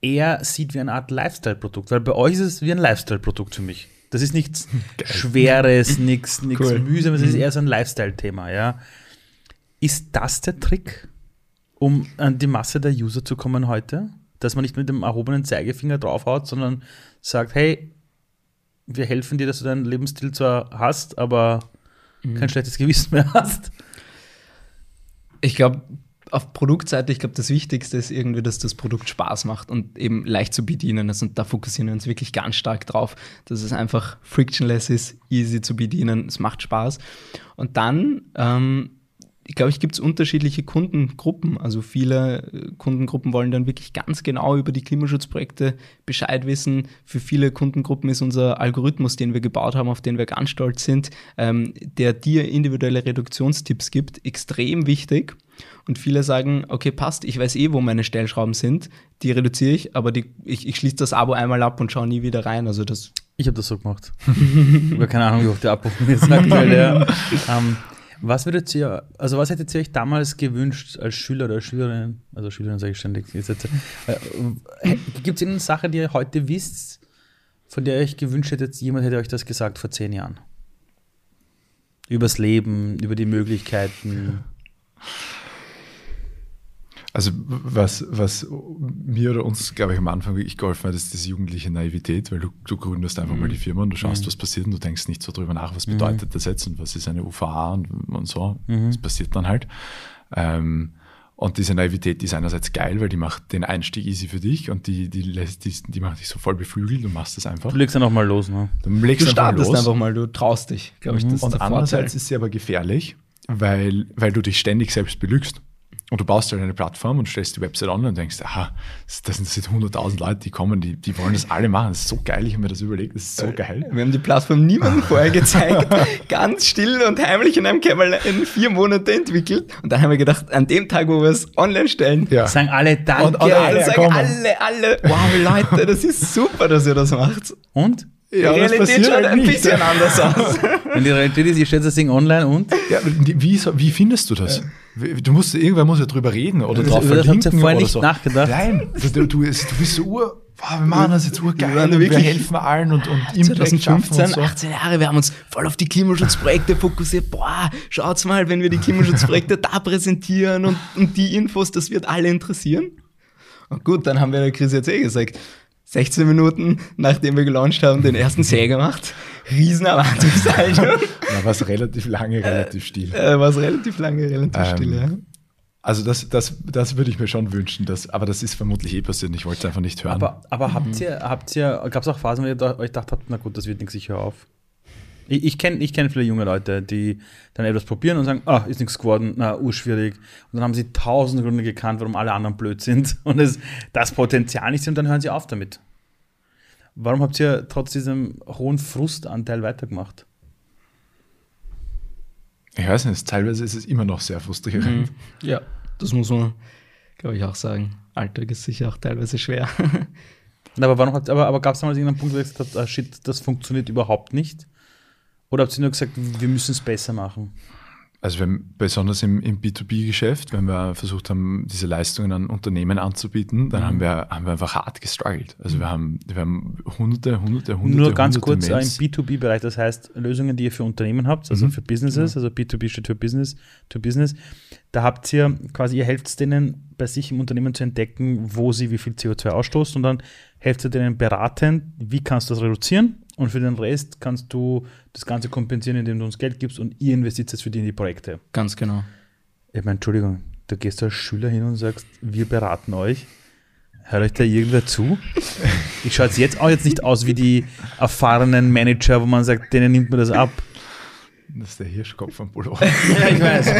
eher sieht wie eine Art Lifestyle-Produkt? Weil bei euch ist es wie ein Lifestyle-Produkt für mich. Das ist nichts *laughs* Geil. Schweres, nichts cool. Mühsames, das ist mhm. eher so ein Lifestyle-Thema, ja. Ist das der Trick, um an die Masse der User zu kommen heute? Dass man nicht mit dem erhobenen Zeigefinger draufhaut, sondern sagt, hey, wir helfen dir, dass du deinen Lebensstil zwar hast, aber mhm. kein schlechtes Gewissen mehr hast. Ich glaube, auf Produktseite, ich glaube, das Wichtigste ist irgendwie, dass das Produkt Spaß macht und eben leicht zu bedienen ist. Und da fokussieren wir uns wirklich ganz stark drauf, dass es einfach frictionless ist, easy zu bedienen, es macht Spaß. Und dann ähm, glaube, ich gibt es unterschiedliche Kundengruppen. Also viele äh, Kundengruppen wollen dann wirklich ganz genau über die Klimaschutzprojekte Bescheid wissen. Für viele Kundengruppen ist unser Algorithmus, den wir gebaut haben, auf den wir ganz stolz sind, ähm, der dir individuelle Reduktionstipps gibt, extrem wichtig. Und viele sagen, okay, passt, ich weiß eh, wo meine Stellschrauben sind, die reduziere ich, aber die, ich, ich schließe das Abo einmal ab und schaue nie wieder rein. Also das ich habe das so gemacht. *laughs* ich habe keine Ahnung, wie hoch der Abbuchung ist aktuell. Ja. *laughs* ähm, was würdet ihr, also was hättet ihr euch damals gewünscht als Schüler oder Schülerin, also Schülerin sage ich ständig, gibt es eine Sache, die ihr heute wisst, von der ihr euch gewünscht hättet, jemand hätte euch das gesagt vor zehn Jahren? Übers Leben, über die Möglichkeiten. Also was, was mir oder uns, glaube ich, am Anfang wirklich geholfen hat, ist diese jugendliche Naivität, weil du, du gründest einfach mhm. mal die Firma und du schaust, mhm. was passiert und du denkst nicht so drüber nach, was bedeutet mhm. das jetzt und was ist eine UVA und, und so. Mhm. Das passiert dann halt. Ähm, und diese Naivität die ist einerseits geil, weil die macht den Einstieg easy für dich und die, die, lässt, die, die macht dich so voll beflügelt, du machst das einfach. Du legst dann auch mal los, ne? Du, legst du startest einfach, einfach mal, du traust dich, glaube ich. Mhm. Das und andererseits ist sie aber gefährlich, weil, weil du dich ständig selbst belügst. Und du baust halt eine Plattform und stellst die Website online und denkst, aha, das sind 100.000 Leute, die kommen, die, die wollen das alle machen. Das ist so geil, ich habe mir das überlegt, das ist so geil. Wir haben die Plattform niemandem *laughs* vorher gezeigt, ganz still und heimlich in einem Kämmerlein vier Monate entwickelt. Und dann haben wir gedacht, an dem Tag, wo wir es online stellen, ja. sagen alle Danke. Und, und alle, sagen alle, alle, wow Leute, das ist super, dass ihr das macht. Und? Ja, die Realität schaut halt ein nicht. bisschen anders aus. *laughs* Wenn die Realität ist, ihr stellt das Ding online und? Ja, wie, wie findest du das? Du musst, irgendwer muss ja drüber reden oder drauf das, verlinken. Das habt ihr vorher nicht so. nachgedacht. Nein, du, du, du bist so ur, wow, wir machen das jetzt urgeil wir, wir helfen allen und, und Impact 2015, so. 18 Jahre, wir haben uns voll auf die Klimaschutzprojekte fokussiert. Boah, schaut's mal, wenn wir die Klimaschutzprojekte da präsentieren und, und die Infos, das wird alle interessieren. Und gut, dann haben wir der Chris jetzt eh gesagt, 16 Minuten, nachdem wir gelauncht haben, den ersten Sale gemacht. Riesen Erwartungshaltung. *laughs* Da war es relativ lange, relativ still. Äh, war es relativ lange, relativ ähm, still, ja. Also das, das, das würde ich mir schon wünschen, dass, aber das ist vermutlich eh passiert. Ich wollte es einfach nicht hören. Aber, aber mhm. habt ihr, habt ihr, gab es auch Phasen, wo ihr euch gedacht habt, na gut, das wird nichts, ich höre auf? Ich, ich kenne ich kenn viele junge Leute, die dann etwas probieren und sagen, ah, ist nichts geworden, na, urschwierig. Und dann haben sie tausend Gründe gekannt, warum alle anderen blöd sind *laughs* und es das Potenzial nicht sehen und dann hören sie auf damit. Warum habt ihr trotz diesem hohen Frustanteil weitergemacht? Ich weiß nicht, teilweise ist es immer noch sehr frustrierend. Mhm. Ja, das muss man, glaube ich, auch sagen. Alltag ist sicher auch teilweise schwer. *laughs* aber aber, aber gab es damals irgendeinen Punkt, wo ihr gesagt habt, ah, shit, das funktioniert überhaupt nicht? Oder habt ihr nur gesagt, wir müssen es besser machen? Also wenn, besonders im, im B2B-Geschäft, wenn wir versucht haben, diese Leistungen an Unternehmen anzubieten, dann mhm. haben, wir, haben wir einfach hart gestruggelt. Also wir haben, wir haben hunderte, hunderte, hunderte. Nur ganz hunderte kurz Mails. im B2B-Bereich, das heißt Lösungen, die ihr für Unternehmen habt, also mhm. für Businesses, also B2B steht für Business to Business. Da habt ihr quasi, ihr helft denen bei sich im Unternehmen zu entdecken, wo sie wie viel CO2 ausstoßen und dann helft ihr denen beratend, wie kannst du das reduzieren und für den Rest kannst du das Ganze kompensieren, indem du uns Geld gibst und ihr investiert es für die in die Projekte. Ganz genau. Ich meine, Entschuldigung, du gehst als Schüler hin und sagst, wir beraten euch. Hört euch da irgendwer zu? *laughs* Ich schaue jetzt auch jetzt nicht aus wie die erfahrenen Manager, wo man sagt, denen nimmt man das ab. Das ist der Hirschkopf von Polo. *laughs* Ja, ich weiß.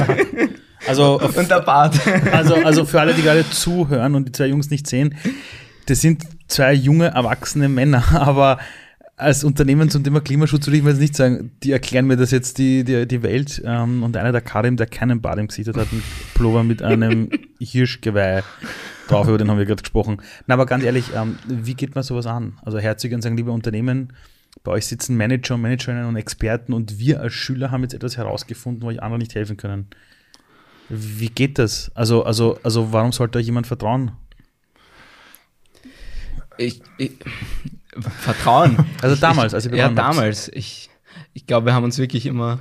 Also, *laughs* Und der Bart. also, also für alle, die gerade zuhören und die zwei Jungs nicht sehen, das sind zwei junge, erwachsene Männer, aber als Unternehmen zum Thema Klimaschutz würde ich mir jetzt nicht sagen, die erklären mir das jetzt die, die, die Welt ähm, und einer der Karim, der keinen Bart im Gesicht hat, hat einen Pullover mit einem *laughs* Hirschgeweih drauf, über den haben wir gerade gesprochen. Na, aber ganz ehrlich, ähm, wie geht man sowas an? Also herzig und sagen, liebe Unternehmen, bei euch sitzen Manager und Managerinnen und Experten und wir als Schüler haben jetzt etwas herausgefunden, wo euch andere nicht helfen können. Wie geht das? Also, also, also warum sollte euch jemand vertrauen? Ich, ich, Vertrauen. *laughs* Also damals, als ihr Ja, begonnen habt. damals. Ich, ich glaube, wir haben uns wirklich immer,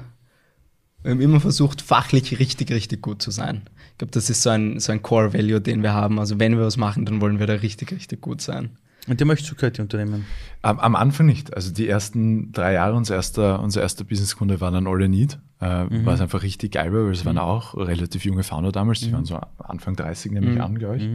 wir haben immer versucht, fachlich richtig, richtig gut zu sein. Ich glaube, das ist so ein, so ein Core-Value, den wir haben. Also wenn wir was machen, dann wollen wir da richtig, richtig gut sein. Und euch zugehört, die Unternehmen. Am, am Anfang nicht. Also die ersten drei Jahre, unser erster, unser erster Businesskunde war dann All You Need, äh, was einfach richtig geil war, weil es waren auch relativ junge Founder damals, die waren so Anfang 30, nehme ich an, glaube ich.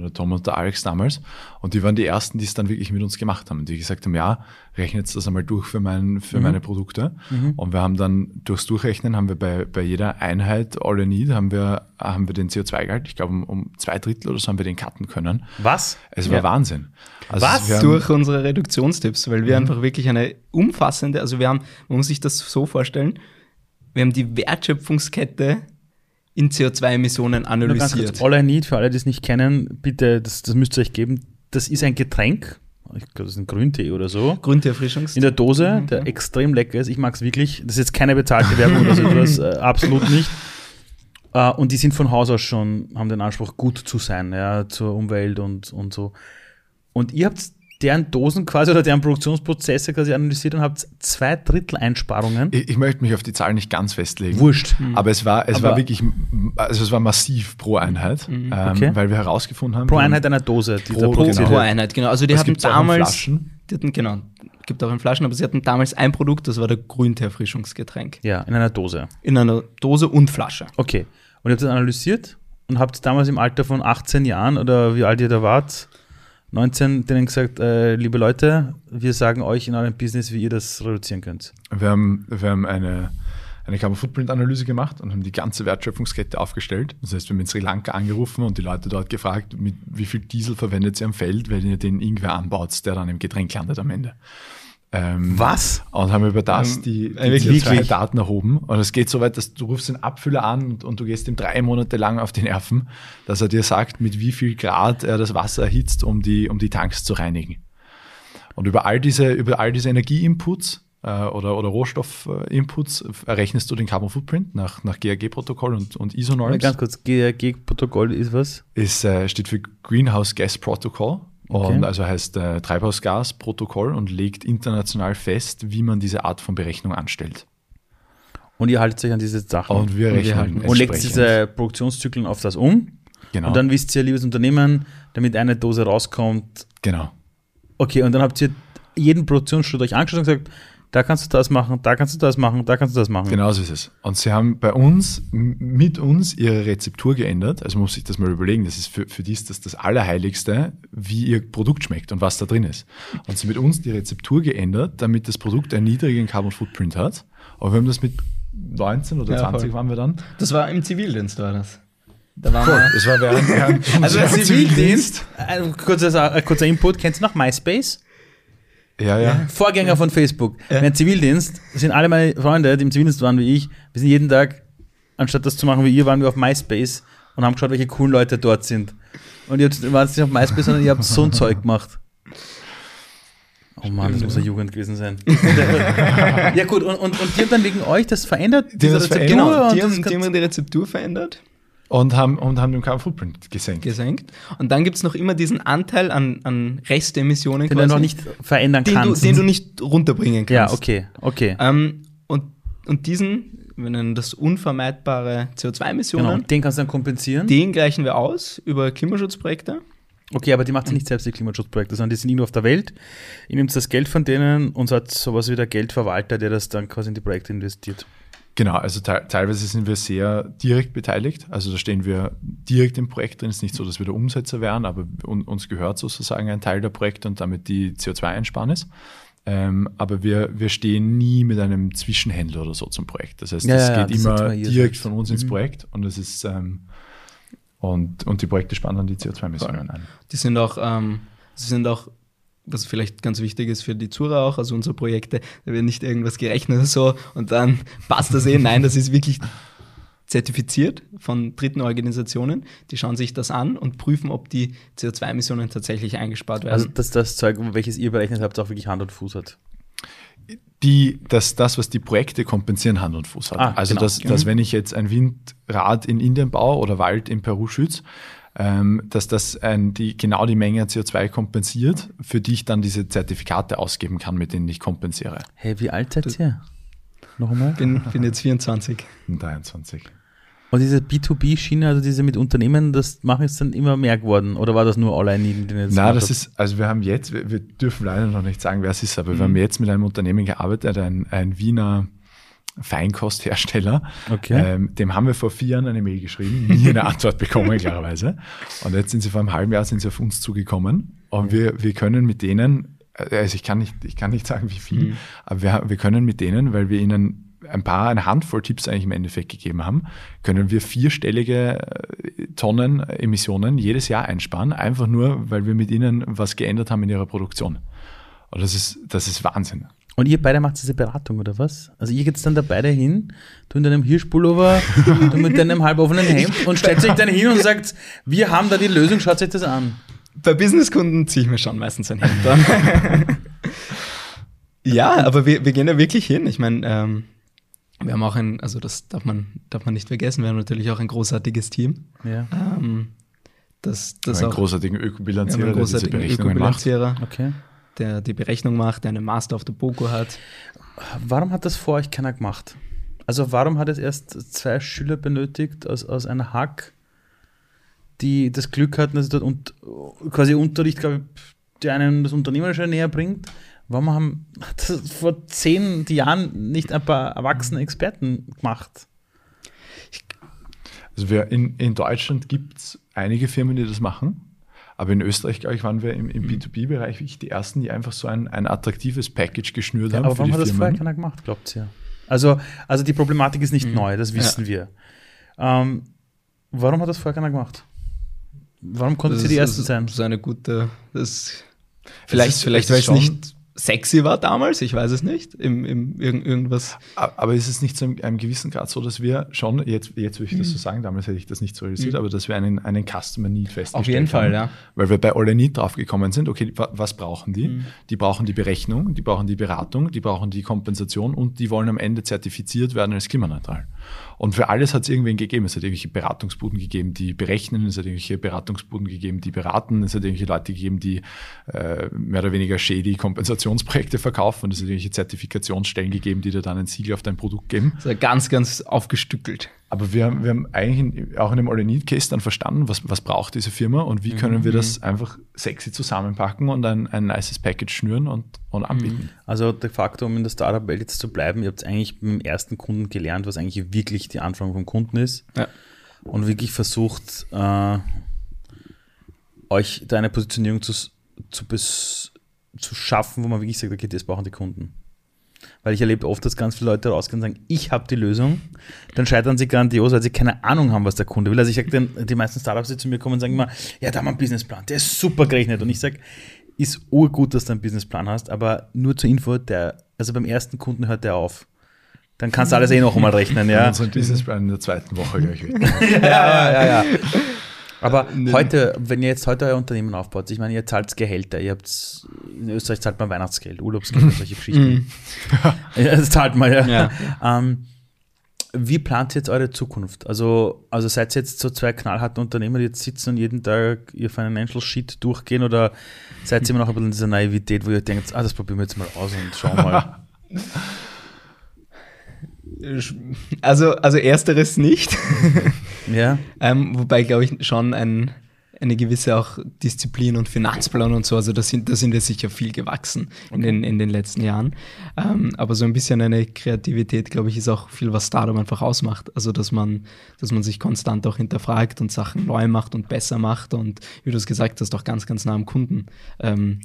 Oder Tom und der Alex damals. Und die waren die ersten, die es dann wirklich mit uns gemacht haben. Die gesagt haben, ja, rechnet das einmal durch für, mein, für meine Produkte. Und wir haben dann durchs Durchrechnen haben wir bei, bei jeder Einheit All You Need haben wir, haben wir den CO2-Gehalt, ich glaube um, um zwei Drittel oder so haben wir den cutten können. Was? Es war Ja. Wahnsinn. Also Was? haben- Durch unsere Reduktionstipps, weil wir einfach wirklich eine umfassende, also wir haben, man muss sich das so vorstellen, wir haben die Wertschöpfungskette in CO2-Emissionen Nur ganz analysiert. kurz, All I Need, für alle, die es nicht kennen, bitte, das, das müsst ihr euch geben. Das ist ein Getränk, ich glaube, das ist ein Grüntee oder so, Grunderfrischungs. in der Dose, der extrem lecker ist. Ich mag es wirklich. Das ist jetzt keine bezahlte Werbung oder so etwas, *laughs* äh, absolut nicht. Äh, und die sind von Haus aus schon, haben den Anspruch, gut zu sein, ja, zur Umwelt und, und so. Und ihr habt deren Dosen quasi oder deren Produktionsprozesse quasi analysiert und habt zwei Drittel Einsparungen. Ich, ich möchte mich auf die Zahlen nicht ganz festlegen. Wurscht. Aber es war, es Aber- war wirklich, also es war massiv pro Einheit, ähm, Okay. weil wir herausgefunden haben, Pro Einheit einer Dose, die Pro- da Pro, produziert genau. pro. Einheit, genau. Also die Das hatten gibt's auch in damals, Flaschen. die hatten, genau, gibt auch in Flaschen, aber sie hatten damals ein Produkt, das war der Grünteerfrischungsgetränk. Ja, in einer Dose. In einer Dose und Flasche. Okay. Und ihr habt das analysiert und habt damals im Alter von 18 Jahren oder wie alt ihr da wart, 19, denen gesagt, äh, liebe Leute, wir sagen euch in eurem Business, wie ihr das reduzieren könnt. wir haben, wir haben eine, eine Carbon Footprint Analyse gemacht und haben die ganze Wertschöpfungskette aufgestellt. Das heißt, wir haben in Sri Lanka angerufen und die Leute dort gefragt, mit wie viel Diesel verwendet ihr am Feld, weil ihr den irgendwer anbaut, der dann im Getränk landet am Ende. Ähm, Was? Und haben über das Ähm, die, die äh, wirklich? CO2-Daten erhoben. Und es geht so weit, dass du rufst den Abfüller an und, und du gehst ihm drei Monate lang auf die Nerven, dass er dir sagt, mit wie viel Grad er das Wasser erhitzt, um die, um die Tanks zu reinigen. Und über all diese, über all diese Energieinputs äh, oder, oder Rohstoffinputs errechnest du den Carbon Footprint nach, nach GAG-Protokoll und, und ISO-Norms. Ganz kurz, GRG-Protokoll ist was? Ist, äh, steht für Greenhouse Gas Protocol. Okay. Und also heißt äh, Treibhausgasprotokoll und legt international fest, wie man diese Art von Berechnung anstellt. Und ihr haltet euch an diese Sachen. Und wir Und wir rechnen und legt diese Produktionszyklen auf das um. genau, Und dann wisst ihr, liebes Unternehmen, damit eine Dose rauskommt, genau. okay, und dann habt ihr jeden Produktionsschritt euch angeschaut und gesagt, da kannst du das machen, da kannst du das machen, da kannst du das machen. Genau so ist es. Und sie haben bei uns, mit uns, ihre Rezeptur geändert. Also man muss sich das mal überlegen. Das ist für, für die ist das das Allerheiligste, wie ihr Produkt schmeckt und was da drin ist. Und sie mit uns die Rezeptur geändert, damit das Produkt einen niedrigen Carbon Footprint hat. Aber wir haben das mit 19 oder Ja, 20 voll. waren wir dann. Das war im Zivildienst, war das. Da waren wir, Das war während, während Also *laughs* der unserer Zivildienst, ein kurzer, ein kurzer Input, kennst du noch MySpace? Ja, ja. Vorgänger von Facebook. Mein Zivildienst, das sind alle meine Freunde, die im Zivildienst waren wie ich, wir sind jeden Tag, anstatt das zu machen wie ihr, waren wir auf MySpace und haben geschaut, welche coolen Leute dort sind. Und ihr wart nicht auf MySpace, sondern ihr habt so ein Zeug gemacht. Oh Mann, das muss eine Jugend gewesen sein. *laughs* ja gut, und, und, und die haben dann wegen euch das verändert? Die haben das Rezeptur genau, haben, die haben die Rezeptur verändert, Und haben, und haben den Carbon Footprint gesenkt. gesenkt. Und dann gibt es noch immer diesen Anteil an, an Restemissionen, den du noch nicht verändern den, du, kannst. den du nicht runterbringen kannst. ja, okay, okay. Ähm, und, und diesen, wir nennen das unvermeidbare CO2-Emissionen, Genau, den kannst du dann kompensieren. den gleichen wir aus über Klimaschutzprojekte. Okay, aber die macht ja nicht selbst die Klimaschutzprojekte, sondern die sind irgendwo auf der Welt. Ihr nehmt das Geld von denen und so hat sowas wie der Geldverwalter, der das dann quasi in die Projekte investiert. Genau, also te teilweise sind wir sehr direkt beteiligt. Also da stehen wir direkt im Projekt drin. Es ist nicht so, dass wir der Umsetzer wären, aber uns gehört sozusagen ein Teil der Projekte und damit die CO2-Einsparnis. Ähm, aber wir, wir stehen nie mit einem Zwischenhändler oder so zum Projekt. Das heißt, es ja, geht ja, immer direkt von uns ins mhm. Projekt und es ist ähm, und, und die Projekte spannen dann die CO2-Emissionen ein. Die sind auch, ähm, sie sind auch was vielleicht ganz wichtig ist für die Zuhörer auch, also unsere Projekte, da wird nicht irgendwas gerechnet oder so und dann passt das eh. Nein, das ist wirklich zertifiziert von dritten Organisationen. Die schauen sich das an und prüfen, ob die CO2-Emissionen tatsächlich eingespart werden. Also, dass das Zeug, welches ihr berechnet habt, auch wirklich Hand und Fuß hat. Die, dass das, was die Projekte kompensieren, Hand und Fuß hat. Ah, also, genau. dass, dass, wenn ich jetzt ein Windrad in Indien baue oder Wald in Peru schütze, dass das ein, die, genau die Menge CO2 kompensiert, für die ich dann diese Zertifikate ausgeben kann, mit denen ich kompensiere. Hey, wie alt seid ihr? Noch einmal? Bin, bin jetzt 24. 23. Und diese B2B-Schiene, also diese mit Unternehmen, das machen es dann immer mehr geworden? Oder war das nur allein den jetzt Nein, das ist, also wir haben jetzt, wir, wir, dürfen leider noch nicht sagen, wer es ist, aber mhm. wir haben jetzt mit einem Unternehmen gearbeitet, ein, ein Wiener Feinkosthersteller. Okay. Ähm, dem haben wir vor vier Jahren eine Mail geschrieben, nie *laughs* eine Antwort bekommen, klarerweise. Und jetzt sind sie vor einem halben Jahr sind sie auf uns zugekommen und wir, wir können mit denen, also ich kann nicht, ich kann nicht sagen, wie viel, mhm. aber wir, wir können mit denen, weil wir ihnen ein paar, eine Handvoll Tipps eigentlich im Endeffekt gegeben haben, können wir vierstellige äh, Tonnen Emissionen jedes Jahr einsparen, einfach nur, weil wir mit ihnen was geändert haben in ihrer Produktion. Und das ist, das ist Wahnsinn. Und ihr beide macht diese Beratung, oder was? Also ihr geht dann da beide hin, du in deinem Hirschpullover, *laughs* du mit deinem halboffenen Hemd und stellt sich dann hin und sagt, wir haben da die Lösung, schaut euch das an. Bei Businesskunden ziehe ich mir schon meistens ein Hemd an. *laughs* ja, aber wir, wir gehen da wirklich hin. Ich meine, ähm, wir haben auch ein, also das darf man, darf man nicht vergessen, wir haben natürlich auch ein großartiges Team. Ja. Ähm, das, das ein großartigen Ökobilanzierer, ein großartigen Ökobilanzierer, okay. Der die Berechnung macht, der eine Master auf der BOKO hat. Warum hat das vor euch keiner gemacht? Also warum hat es erst zwei Schüler benötigt aus, aus einer Hack, die das Glück hatten, dass sie dort und, quasi Unterricht, glaube ich, der einem das Unternehmerische näher bringt Warum haben das vor zehn Jahren nicht ein paar erwachsene Experten gemacht? Also wir in, in Deutschland gibt es einige Firmen, die das machen. Aber in Österreich, glaube ich, waren wir im, im B2B-Bereich wirklich die ersten, die einfach so ein, ein attraktives Package geschnürt ja, haben. Aber warum hat das vorher keiner gemacht, glaubt ihr? Also, also die Problematik ist nicht mhm. neu, das wissen ja. wir. Ähm, warum hat das vorher keiner gemacht? Warum konnten sie die Ersten sein? Das ist eine gute. Das vielleicht, vielleicht, weil es nicht sexy war damals, ich weiß es nicht, im, im irgend, irgendwas. Aber ist es nicht zu einem, gewissen Grad so, dass wir schon, jetzt, jetzt würde ich das so mhm. sagen, damals hätte ich das nicht so realisiert, mhm. aber dass wir einen, einen Customer Need festgestellt haben. Auf jeden Fall, ja. Weil wir bei All I Need drauf gekommen sind, okay, was brauchen die? Mhm. Die brauchen die Berechnung, die brauchen die Beratung, die brauchen die Kompensation und die wollen am Ende zertifiziert werden als klimaneutral. Und für alles hat es irgendwen gegeben. Es hat irgendwelche Beratungsbuden gegeben, die berechnen, es hat irgendwelche Beratungsbuden gegeben, die beraten, es hat irgendwelche Leute gegeben, die äh, mehr oder weniger shady Kompensationsprojekte verkaufen und es hat irgendwelche Zertifikationsstellen gegeben, die dir dann ein Siegel auf dein Produkt geben. Also ganz, ganz aufgestückelt. Aber wir haben, wir haben eigentlich auch in dem All-in-Need-Case dann verstanden, was, was braucht diese Firma und wie können mhm. wir das einfach sexy zusammenpacken und ein, ein nices Package schnüren und, und anbieten. Mhm. Also de facto, um in der Startup-Welt jetzt zu bleiben, ihr habt eigentlich mit dem ersten Kunden gelernt, was eigentlich wirklich die Anfrage vom Kunden ist ja. und wirklich versucht, äh, euch da eine Positionierung zu, zu, zu schaffen, wo man wirklich sagt, okay, das brauchen die Kunden. Weil ich erlebe oft, dass ganz viele Leute rausgehen und sagen, ich habe die Lösung. Dann scheitern sie grandios, weil sie keine Ahnung haben, was der Kunde will. Also ich sage die meisten Startups, die zu mir kommen, sagen immer, ja, da haben wir einen Businessplan, der ist super gerechnet. Und ich sage, ist urgut, dass du einen Businessplan hast, aber nur zur Info, der, also beim ersten Kunden hört der auf. Dann kannst du alles eh noch einmal rechnen, *laughs* ja. Unseren Businessplan in der zweiten Woche gleich *laughs* wieder. ja, ja, ja. Aber äh, heute, wenn ihr jetzt heute euer Unternehmen aufbaut, ich meine, ihr zahlt Gehälter, ihr habt in Österreich zahlt man Weihnachtsgeld, Urlaubsgeld, solche Geschichten. Mhm. *laughs* ja, das zahlt man ja. ja. Ähm, wie plant ihr jetzt eure Zukunft? Also, also seid ihr jetzt so zwei knallharte Unternehmer, die jetzt sitzen und jeden Tag ihr Financial Sheet durchgehen oder seid ihr immer noch ein bisschen in dieser Naivität, wo ihr denkt, ah, das probieren wir jetzt mal aus und schauen mal. *laughs* Also, also ersteres nicht. *laughs* ja. ähm, wobei, glaube ich, schon ein, eine gewisse auch Disziplin und Finanzplan und so. Also da sind, da sind wir sicher viel gewachsen in, den, in den letzten Jahren. Ähm, aber so ein bisschen eine Kreativität, glaube ich, ist auch viel, was Startup einfach ausmacht. Also dass man, dass man sich konstant auch hinterfragt und Sachen neu macht und besser macht und wie du es gesagt hast, auch ganz, ganz nah am Kunden ähm,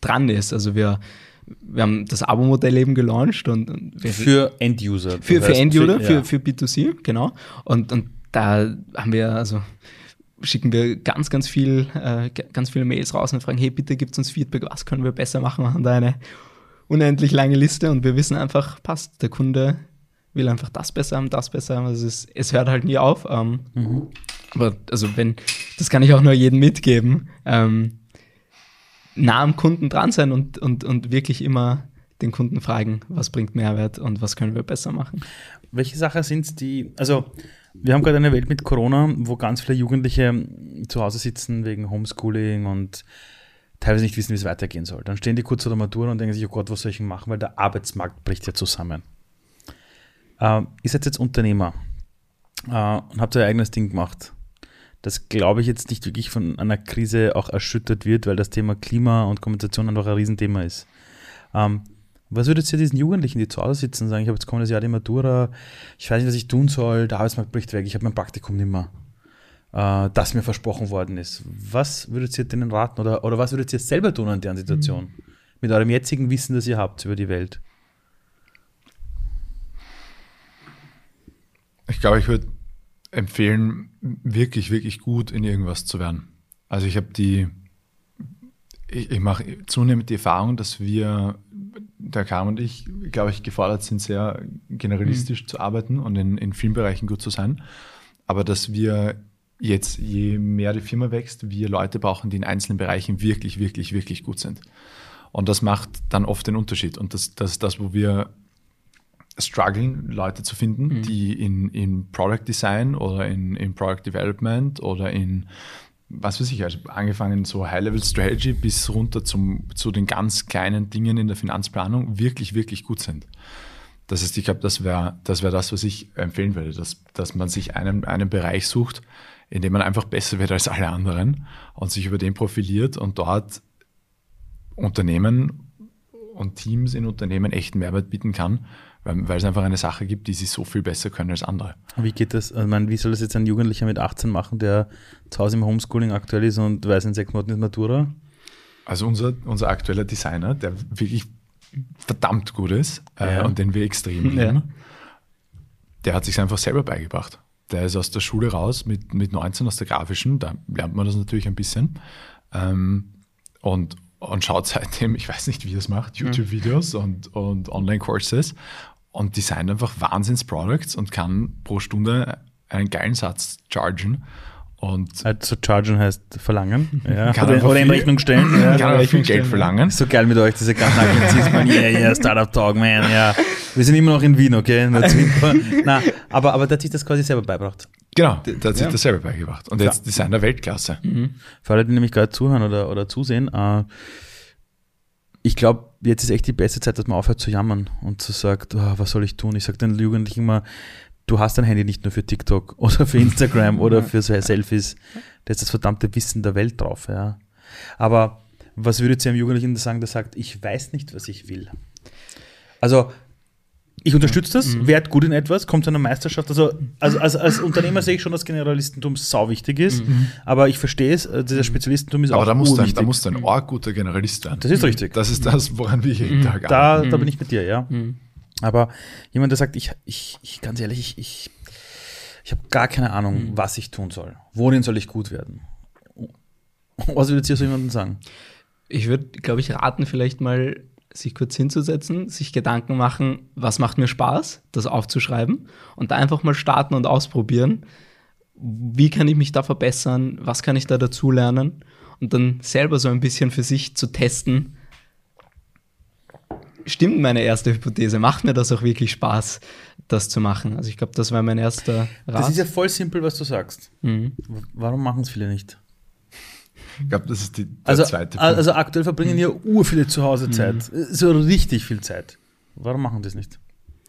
dran ist. Also wir wir haben das Abo-Modell eben gelauncht und, und für End-User. Für, für End-User, für, ja. für, B2C, genau. Und, und da haben wir, also schicken wir ganz, ganz viel, äh, ganz viele Mails raus und fragen, hey, bitte gibt uns Feedback, was können wir besser machen? Wir haben da eine unendlich lange Liste und wir wissen einfach, passt, der Kunde will einfach das besser haben, das besser haben. Also es, es hört halt nie auf. Ähm, mhm. Aber also wenn, das kann ich auch nur jedem mitgeben. Ähm, nah am Kunden dran sein und, und, und wirklich immer den Kunden fragen, was bringt Mehrwert und was können wir besser machen. Welche Sachen sind es, die, also wir haben gerade eine Welt mit Corona, wo ganz viele Jugendliche zu Hause sitzen wegen Homeschooling und teilweise nicht wissen, wie es weitergehen soll. Dann stehen die kurz vor der Matura und denken sich, oh Gott, was soll ich machen, weil der Arbeitsmarkt bricht ja zusammen. Äh, ihr seid jetzt Unternehmer äh, und habt euer eigenes Ding gemacht das glaube ich jetzt nicht wirklich von einer Krise auch erschüttert wird, weil das Thema Klima und Kompensation einfach ein Riesenthema ist. Ähm, was würdet ihr diesen Jugendlichen, die zu Hause sitzen, sagen, ich habe jetzt kommendes Jahr die Matura, ich weiß nicht, was ich tun soll, der Arbeitsmarkt bricht weg, ich habe mein Praktikum nicht mehr, äh, das mir versprochen worden ist. Was würdet ihr denen raten oder, oder was würdet ihr selber tun an deren Situation? Mhm. Mit eurem jetzigen Wissen, das ihr habt über die Welt? Ich glaube, ich würde empfehlen, wirklich, wirklich gut in irgendwas zu werden. Also ich habe die, ich, ich mache zunehmend die Erfahrung, dass wir, der Kam und ich, glaube ich, gefordert sind, sehr generalistisch mhm. zu arbeiten und in, in vielen Bereichen gut zu sein. Aber dass wir jetzt, je mehr die Firma wächst, wir Leute brauchen, die in einzelnen Bereichen wirklich, wirklich, wirklich gut sind. Und das macht dann oft den Unterschied. Und das, das ist das, wo wir strugglen, Leute zu finden, mhm. die in, in Product Design oder in, in Product Development oder in, was weiß ich, also angefangen so High-Level Strategy bis runter zum, zu den ganz kleinen Dingen in der Finanzplanung wirklich, wirklich gut sind. Das heißt, ich glaube, das wäre das, wär das, was ich empfehlen würde, dass, dass man sich einen, einen Bereich sucht, in dem man einfach besser wird als alle anderen und sich über den profiliert und dort Unternehmen und Teams in Unternehmen echten Mehrwert bieten kann, weil, weil es einfach eine Sache gibt, die sie so viel besser können als andere. Wie geht das? Also, ich meine, wie soll das jetzt ein Jugendlicher mit 18 machen, der zu Hause im Homeschooling aktuell ist und weiß in sechs Monaten ist Matura? Also unser, unser aktueller Designer, der wirklich verdammt gut ist äh, ja. und den wir extrem lieben, ja. der hat sich einfach selber beigebracht. Der ist aus der Schule raus mit, mit 19 aus der grafischen, da lernt man das natürlich ein bisschen. Ähm, und, und schaut seitdem, ich weiß nicht, wie er es macht, hm. YouTube-Videos und, und Online-Courses und designt einfach Wahnsinns-Products und kann pro Stunde einen geilen Satz chargen. Und also chargen heißt verlangen. *laughs* Ja. Kann oder, oder in Rechnung stellen. *laughs* Ja. Kann auch viel Geld verlangen. So geil mit euch, diese ganzen Anglizismen. Yeah, yeah, Startup Talk, man. Ja. Wir sind immer noch in Wien, okay? *laughs* Na, aber, aber der hat sich das quasi selber beigebracht. Genau, der hat sich ja. das selber beigebracht. Und jetzt Designer Weltklasse. Mhm. Für alle, die nämlich gerade zuhören oder, oder zusehen, äh, ich glaube, jetzt ist echt die beste Zeit, dass man aufhört zu jammern und zu sagt, oh, was soll ich tun? Ich sage den Jugendlichen immer, du hast dein Handy nicht nur für TikTok *laughs* oder für Instagram oder für so Selfies. Da ist das verdammte Wissen der Welt drauf. Ja. Aber was würdet ihr einem Jugendlichen sagen, der sagt, ich weiß nicht, was ich will? Also ich unterstütze das, mhm. werd gut in etwas, kommt zu einer Meisterschaft. Also, also, also als Unternehmer sehe ich schon, dass Generalistentum sau wichtig ist, mhm. aber ich verstehe es, äh, dieser mhm. Spezialistentum ist aber auch da musst wichtig. Da musst du ein arg guter Generalist sein. Das ist richtig. Das ist das, woran wir jeden mhm. Tag arbeiten. Da, da bin ich mit dir, ja. Mhm. Aber jemand, der sagt, ich, ich, ich ganz ehrlich, ich, ich, ich habe gar keine Ahnung, mhm. was ich tun soll. Worin soll ich gut werden? Was würdet ihr so jemandem sagen? Ich würde, glaube ich, raten, vielleicht mal sich kurz hinzusetzen, sich Gedanken machen, was macht mir Spaß, das aufzuschreiben und da einfach mal starten und ausprobieren. Wie kann ich mich da verbessern? Was kann ich da dazulernen? Und dann selber so ein bisschen für sich zu testen. Stimmt meine erste Hypothese? Macht mir das auch wirklich Spaß, das zu machen? Also ich glaube, das war mein erster Rat. Das ist ja voll simpel, was du sagst. Mhm. Warum machen es viele nicht? Ich glaube, das ist die, der also, zweite Punkt. Also aktuell verbringen ja ur viele zu Hause Zeit. Mhm. So richtig viel Zeit. Warum machen die das nicht?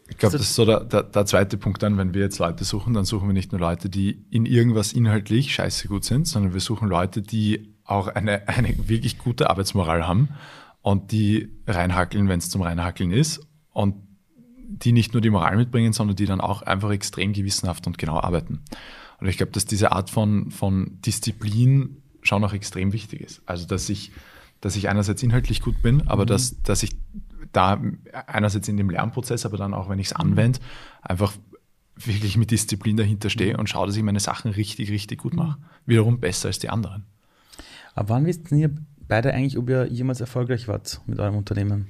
Ich glaube, das ist so der, der, der, zweite Punkt dann, wenn wir jetzt Leute suchen, dann suchen wir nicht nur Leute, die in irgendwas inhaltlich scheiße gut sind, sondern wir suchen Leute, die auch eine, eine wirklich gute Arbeitsmoral haben und die reinhackeln, wenn es zum Reinhackeln ist und die nicht nur die Moral mitbringen, sondern die dann auch einfach extrem gewissenhaft und genau arbeiten. Und ich glaube, dass diese Art von, von Disziplin schon auch extrem wichtig ist. Also, dass ich, dass ich einerseits inhaltlich gut bin, aber mhm. dass, dass ich da einerseits in dem Lernprozess, aber dann auch, wenn ich es anwende, einfach wirklich mit Disziplin dahinter stehe mhm. und schaue, dass ich meine Sachen richtig, richtig gut mache. Wiederum besser als die anderen. Aber wann wisst ihr beide eigentlich, ob ihr jemals erfolgreich wart mit eurem Unternehmen?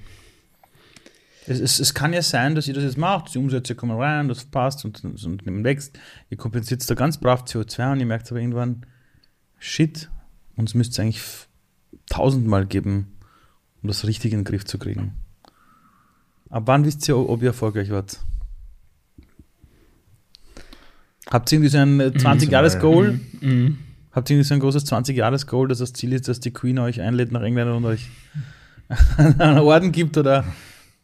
Es, es, es, kann ja sein, dass ihr das jetzt macht, die Umsätze kommen rein, das passt und das Unternehmen wächst. Ihr kompensiert da ganz brav CO2 und ihr merkt aber irgendwann, shit, uns müsste es eigentlich tausendmal geben, um das richtig in den Griff zu kriegen. Ab wann wisst ihr, ob ihr erfolgreich wart? Habt ihr irgendwie so ein 20-Jahres-Goal? Mhm. Mhm. Habt ihr irgendwie so ein großes 20-Jahres-Goal, dass das Ziel ist, dass die Queen euch einlädt nach England und euch *laughs* einen Orden gibt? Oder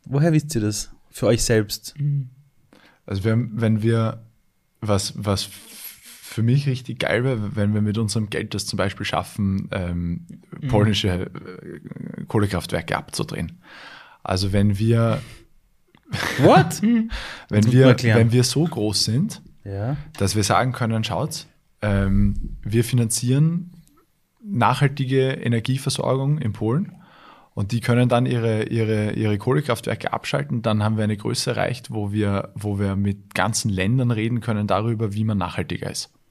woher wisst ihr das für euch selbst? Also wir, wenn wir was, was für mich richtig geil wäre, wenn wir mit unserem Geld das zum Beispiel schaffen, ähm, mhm. polnische äh, Kohlekraftwerke abzudrehen. Also wenn wir *laughs* What? wenn, wir, wenn wir so groß sind, ja. dass wir sagen können, schaut, ähm, wir finanzieren nachhaltige Energieversorgung in Polen und die können dann ihre, ihre, ihre Kohlekraftwerke abschalten. Dann haben wir eine Größe erreicht, wo wir, wo wir mit ganzen Ländern reden können darüber, wie man nachhaltiger ist. Mhm.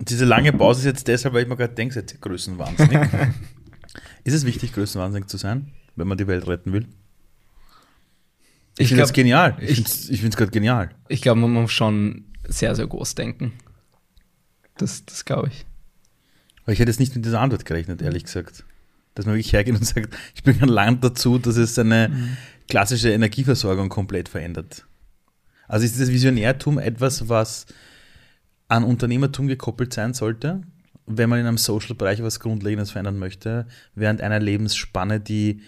Diese lange Pause ist jetzt deshalb, weil ich mir gerade denke, seid größenwahnsinnig. *laughs* ist es wichtig, größenwahnsinnig zu sein, wenn man die Welt retten will? Ich, finde es genial. Ich, ich finde es gerade genial. Ich glaube, man muss schon sehr, sehr groß denken. Das, das glaube ich. Aber ich hätte jetzt nicht mit dieser Antwort gerechnet, ehrlich gesagt. Dass man wirklich hergeht und sagt, ich bringe ein Land dazu, dass es seine mhm. klassische Energieversorgung komplett verändert. Also ist das Visionärtum etwas, was an Unternehmertum gekoppelt sein sollte, wenn man in einem Social-Bereich was Grundlegendes verändern möchte, während einer Lebensspanne, die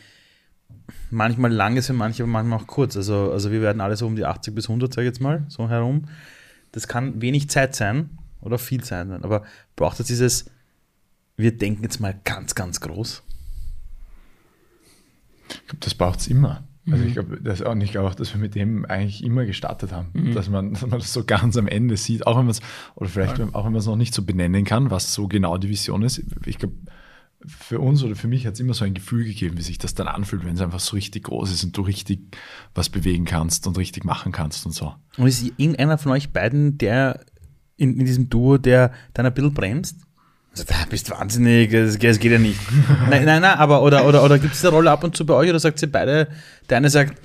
manchmal lang ist für manche, aber manchmal auch kurz. Also, also wir werden alle so um die 80 bis 100, sage ich jetzt mal, so herum. Das kann wenig Zeit sein oder viel sein, aber braucht es dieses, wir denken jetzt mal ganz, ganz groß? Ich glaube, das braucht es immer. Also ich mhm. glaube, das auch nicht auch, dass wir mit dem eigentlich immer gestartet haben, mhm. dass, man, dass man das so ganz am Ende sieht, auch wenn man es, oder vielleicht ja. auch wenn man es noch nicht so benennen kann, was so genau die Vision ist. Ich glaube, für uns oder für mich hat es immer so ein Gefühl gegeben, wie sich das dann anfühlt, wenn es einfach so richtig groß ist und du richtig was bewegen kannst und richtig machen kannst und so. Und ist irgendeiner von euch beiden, der in, in diesem Duo, der dann ein bisschen bremst? Also, da bist wahnsinnig, das, das geht ja nicht. *laughs* nein, nein, nein, aber oder, oder, oder gibt es eine Rolle ab und zu bei euch oder sagt sie beide, der eine sagt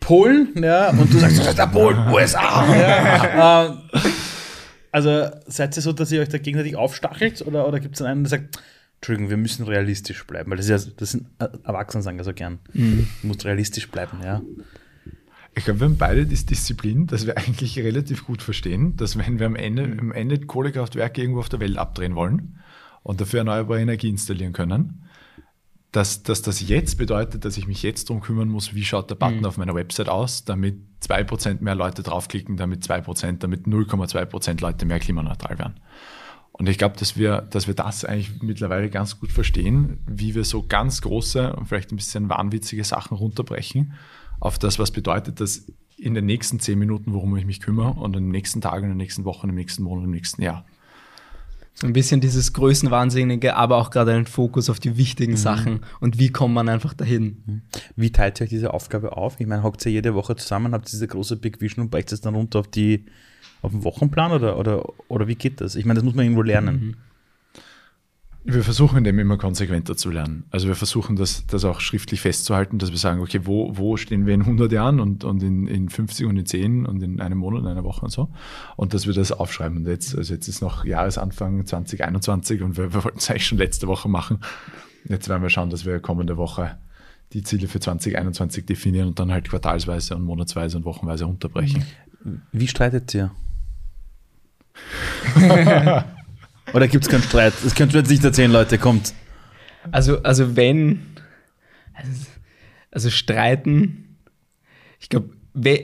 Polen, ja, und du sagst, das ist der Polen, USA. Ja, *laughs* *laughs* ähm, also seid ihr so, dass ihr euch da gegenseitig aufstachelt oder, oder gibt es einen, der sagt, Entschuldigung, wir müssen realistisch bleiben, weil das, ist ja, das sind Erwachsene sagen ja so gern. Mhm. Du musst realistisch bleiben, ja. Ich glaube, wir haben beide die Disziplin, dass wir eigentlich relativ gut verstehen, dass wenn wir am Ende, mhm. am Ende Kohlekraftwerke irgendwo auf der Welt abdrehen wollen und dafür erneuerbare Energie installieren können, dass, dass das jetzt bedeutet, dass ich mich jetzt darum kümmern muss, wie schaut der Button mhm. auf meiner Website aus, damit 2% mehr Leute draufklicken, damit 2%, damit 0,2% Leute mehr klimaneutral werden. Und ich glaube, dass wir, dass wir das eigentlich mittlerweile ganz gut verstehen, wie wir so ganz große und vielleicht ein bisschen wahnwitzige Sachen runterbrechen auf das, was bedeutet das in den nächsten zehn Minuten, worum ich mich kümmere und in den nächsten Tagen, in den nächsten Wochen, im nächsten Monat, im nächsten Jahr. So ein bisschen dieses Größenwahnsinnige, aber auch gerade einen Fokus auf die wichtigen mhm. Sachen und wie kommt man einfach dahin. Mhm. Wie teilt ihr euch diese Aufgabe auf? Ich meine, hockt ihr jede Woche zusammen, habt diese große Big Vision und brecht es dann runter auf die auf den Wochenplan oder, oder, oder wie geht das? Ich meine, das muss man irgendwo lernen. Mhm. Wir versuchen dem immer konsequenter zu lernen. Also wir versuchen das, das auch schriftlich festzuhalten, dass wir sagen, okay, wo, wo stehen wir in 100 Jahren und, und in, in 50 und in 10 und in einem Monat, in einer Woche und so. Und dass wir das aufschreiben. Und jetzt, also jetzt ist noch Jahresanfang 2021 und wir, wir wollten es eigentlich schon letzte Woche machen. Jetzt werden wir schauen, dass wir kommende Woche die Ziele für 2021 definieren und dann halt quartalsweise und monatsweise und wochenweise unterbrechen. Wie streitet ihr? *laughs* Oder gibt es keinen Streit? Das könnt ihr jetzt nicht erzählen, Leute, kommt. Also, also wenn, also, also streiten, ich glaube,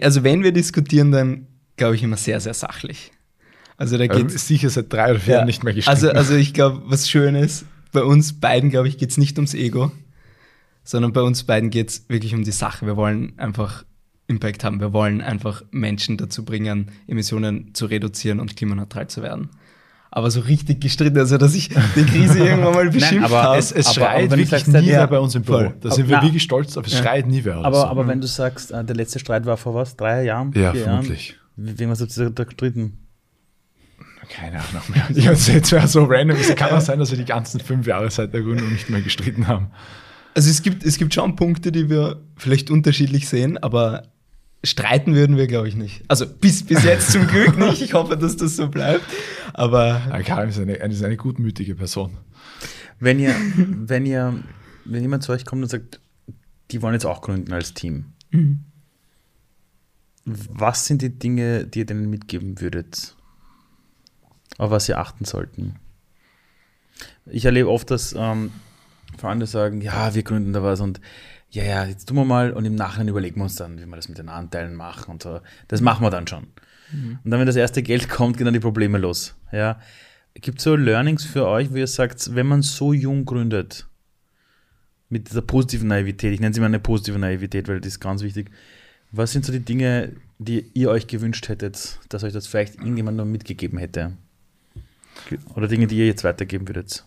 also wenn wir diskutieren, dann glaube ich immer sehr, sehr sachlich. Also da geht es sicher seit drei oder vier ja, Jahren nicht mehr gestritten. Also, also ich glaube, was schön ist, bei uns beiden, glaube ich, geht es nicht ums Ego, sondern bei uns beiden geht es wirklich um die Sache. Wir wollen einfach Impact haben. Wir wollen einfach Menschen dazu bringen, Emissionen zu reduzieren und klimaneutral zu werden. Aber so richtig gestritten, also dass ich die Krise *laughs* irgendwann mal beschimpft habe. Es, es aber, schreit aber wirklich nie wer bei uns im Büro. Da sind wir na, wirklich stolz drauf. Es ja. schreit nie wer. Aber, so. aber wenn du sagst, äh, der letzte Streit war vor was? Drei Jahren? Ja, vermutlich. Jahren? Wem hast du da gestritten? Keine Ahnung mehr. Ich jetzt wäre so random. Es kann auch sein, dass wir die ganzen fünf Jahre seit der Gründung nicht mehr gestritten haben. Also es gibt, es gibt schon Punkte, die wir vielleicht unterschiedlich sehen, aber streiten würden wir, glaube ich, nicht. Also bis, bis jetzt zum Glück *laughs* nicht. Ich hoffe, dass das so bleibt. Aber. Karim ist eine, ist eine gutmütige Person. Wenn ihr, wenn ihr, wenn jemand zu euch kommt und sagt, die wollen jetzt auch gründen als Team. Mhm. Was sind die Dinge, die ihr denen mitgeben würdet? Auf was sie achten sollten? Ich erlebe oft, dass ähm, Freunde sagen, ja, wir gründen da was und ja, ja, jetzt tun wir mal und im Nachhinein überlegen wir uns dann, wie wir das mit den Anteilen machen und so. Das machen wir dann schon. Mhm. Und dann, wenn das erste Geld kommt, gehen dann die Probleme los. Ja. Gibt es so Learnings für euch, wo ihr sagt, wenn man so jung gründet, mit dieser positiven Naivität, ich nenne sie mal eine positive Naivität, weil das ist ganz wichtig. Was sind so die Dinge, die ihr euch gewünscht hättet, dass euch das vielleicht irgendjemand noch mitgegeben hätte? Oder Dinge, die ihr jetzt weitergeben würdet?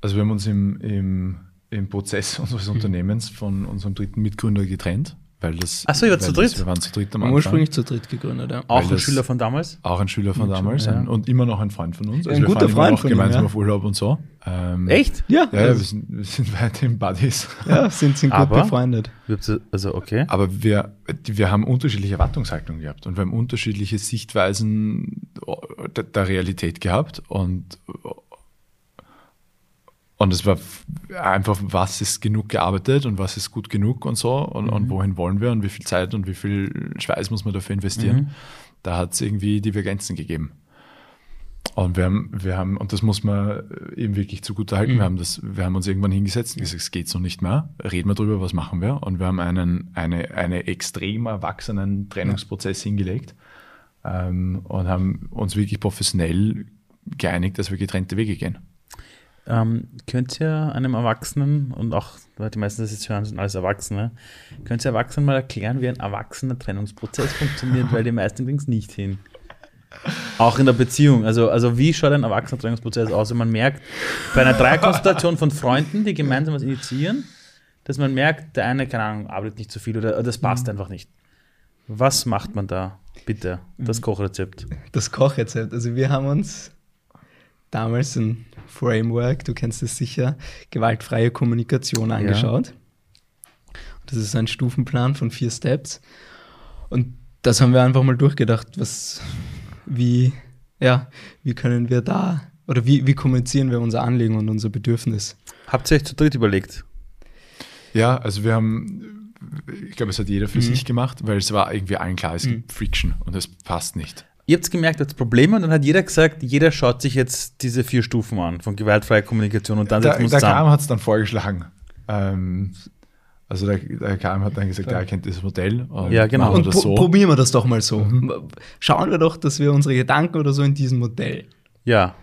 Also wir haben uns im, im im Prozess *laughs* unseres mhm. Unternehmens von unserem dritten Mitgründer getrennt. Weil das, Achso, ihr wart zu dritt? wir waren zu dritt am Anfang. Ursprünglich zu dritt gegründet, ja. Auch ein das, Schüler von damals? Auch ein Schüler von damals ja. und immer noch ein Freund von uns. Also ein guter Freund von gemeinsam ihm, ja. auf Urlaub und so. Ähm, Echt? Ja. Ja, ja wir, sind, wir sind *laughs* weiterhin Buddies. Ja, sind, sind gut Aber, befreundet. Also, okay. Aber wir, wir haben unterschiedliche Erwartungshaltungen gehabt und wir haben unterschiedliche Sichtweisen der, der Realität gehabt und und es war einfach, was ist genug gearbeitet und was ist gut genug und so und, mhm. und wohin wollen wir und wie viel Zeit und wie viel Schweiß muss man dafür investieren. Mhm. Da hat es irgendwie Divergenzen gegeben. Und wir haben, wir haben, und das muss man eben wirklich zugute halten, mhm. wir, haben das, wir haben uns irgendwann hingesetzt und gesagt, es geht so nicht mehr, reden wir drüber, was machen wir. Und wir haben einen eine, eine extrem erwachsenen Trennungsprozess hingelegt ähm, und haben uns wirklich professionell geeinigt, dass wir getrennte Wege gehen. Ähm, könnt ihr einem Erwachsenen, und auch, weil die meisten das jetzt hören, sind alles Erwachsene, könnt ihr Erwachsenen mal erklären, wie ein erwachsener Trennungsprozess funktioniert, weil die meisten kriegen es nicht hin. Auch in der Beziehung. Also, also wie schaut ein erwachsener Trennungsprozess aus? Wenn man merkt, bei einer Dreierkonstellation von Freunden, die gemeinsam was initiieren, dass man merkt, der eine, keine Ahnung, arbeitet nicht zu viel oder, oder das passt mhm. einfach nicht. Was macht man da? Bitte, das mhm. Kochrezept. Das Kochrezept. Also wir haben uns damals ein Framework, du kennst es sicher, gewaltfreie Kommunikation angeschaut. Ja. Das ist ein Stufenplan von vier Steps. Und das haben wir einfach mal durchgedacht, was, wie, ja, wie können wir da oder wie, wie kommunizieren wir unser Anliegen und unser Bedürfnis? Habt ihr euch zu dritt überlegt? Ja, also wir haben, ich glaube, es hat jeder für mhm. sich gemacht, weil es war irgendwie allen klar, es mhm. gibt Friction und es passt nicht ihr habt gemerkt, habt Probleme und dann hat jeder gesagt, jeder schaut sich jetzt diese vier Stufen an von gewaltfreier Kommunikation und dann uns Der KM hat es dann vorgeschlagen. Ähm, also der, der KM hat dann gesagt, ja, er kennt das Modell. Und ja, genau. Und so. probieren wir das doch mal so. Mhm. Schauen wir doch, dass wir unsere Gedanken oder so in diesem Modell. Ja.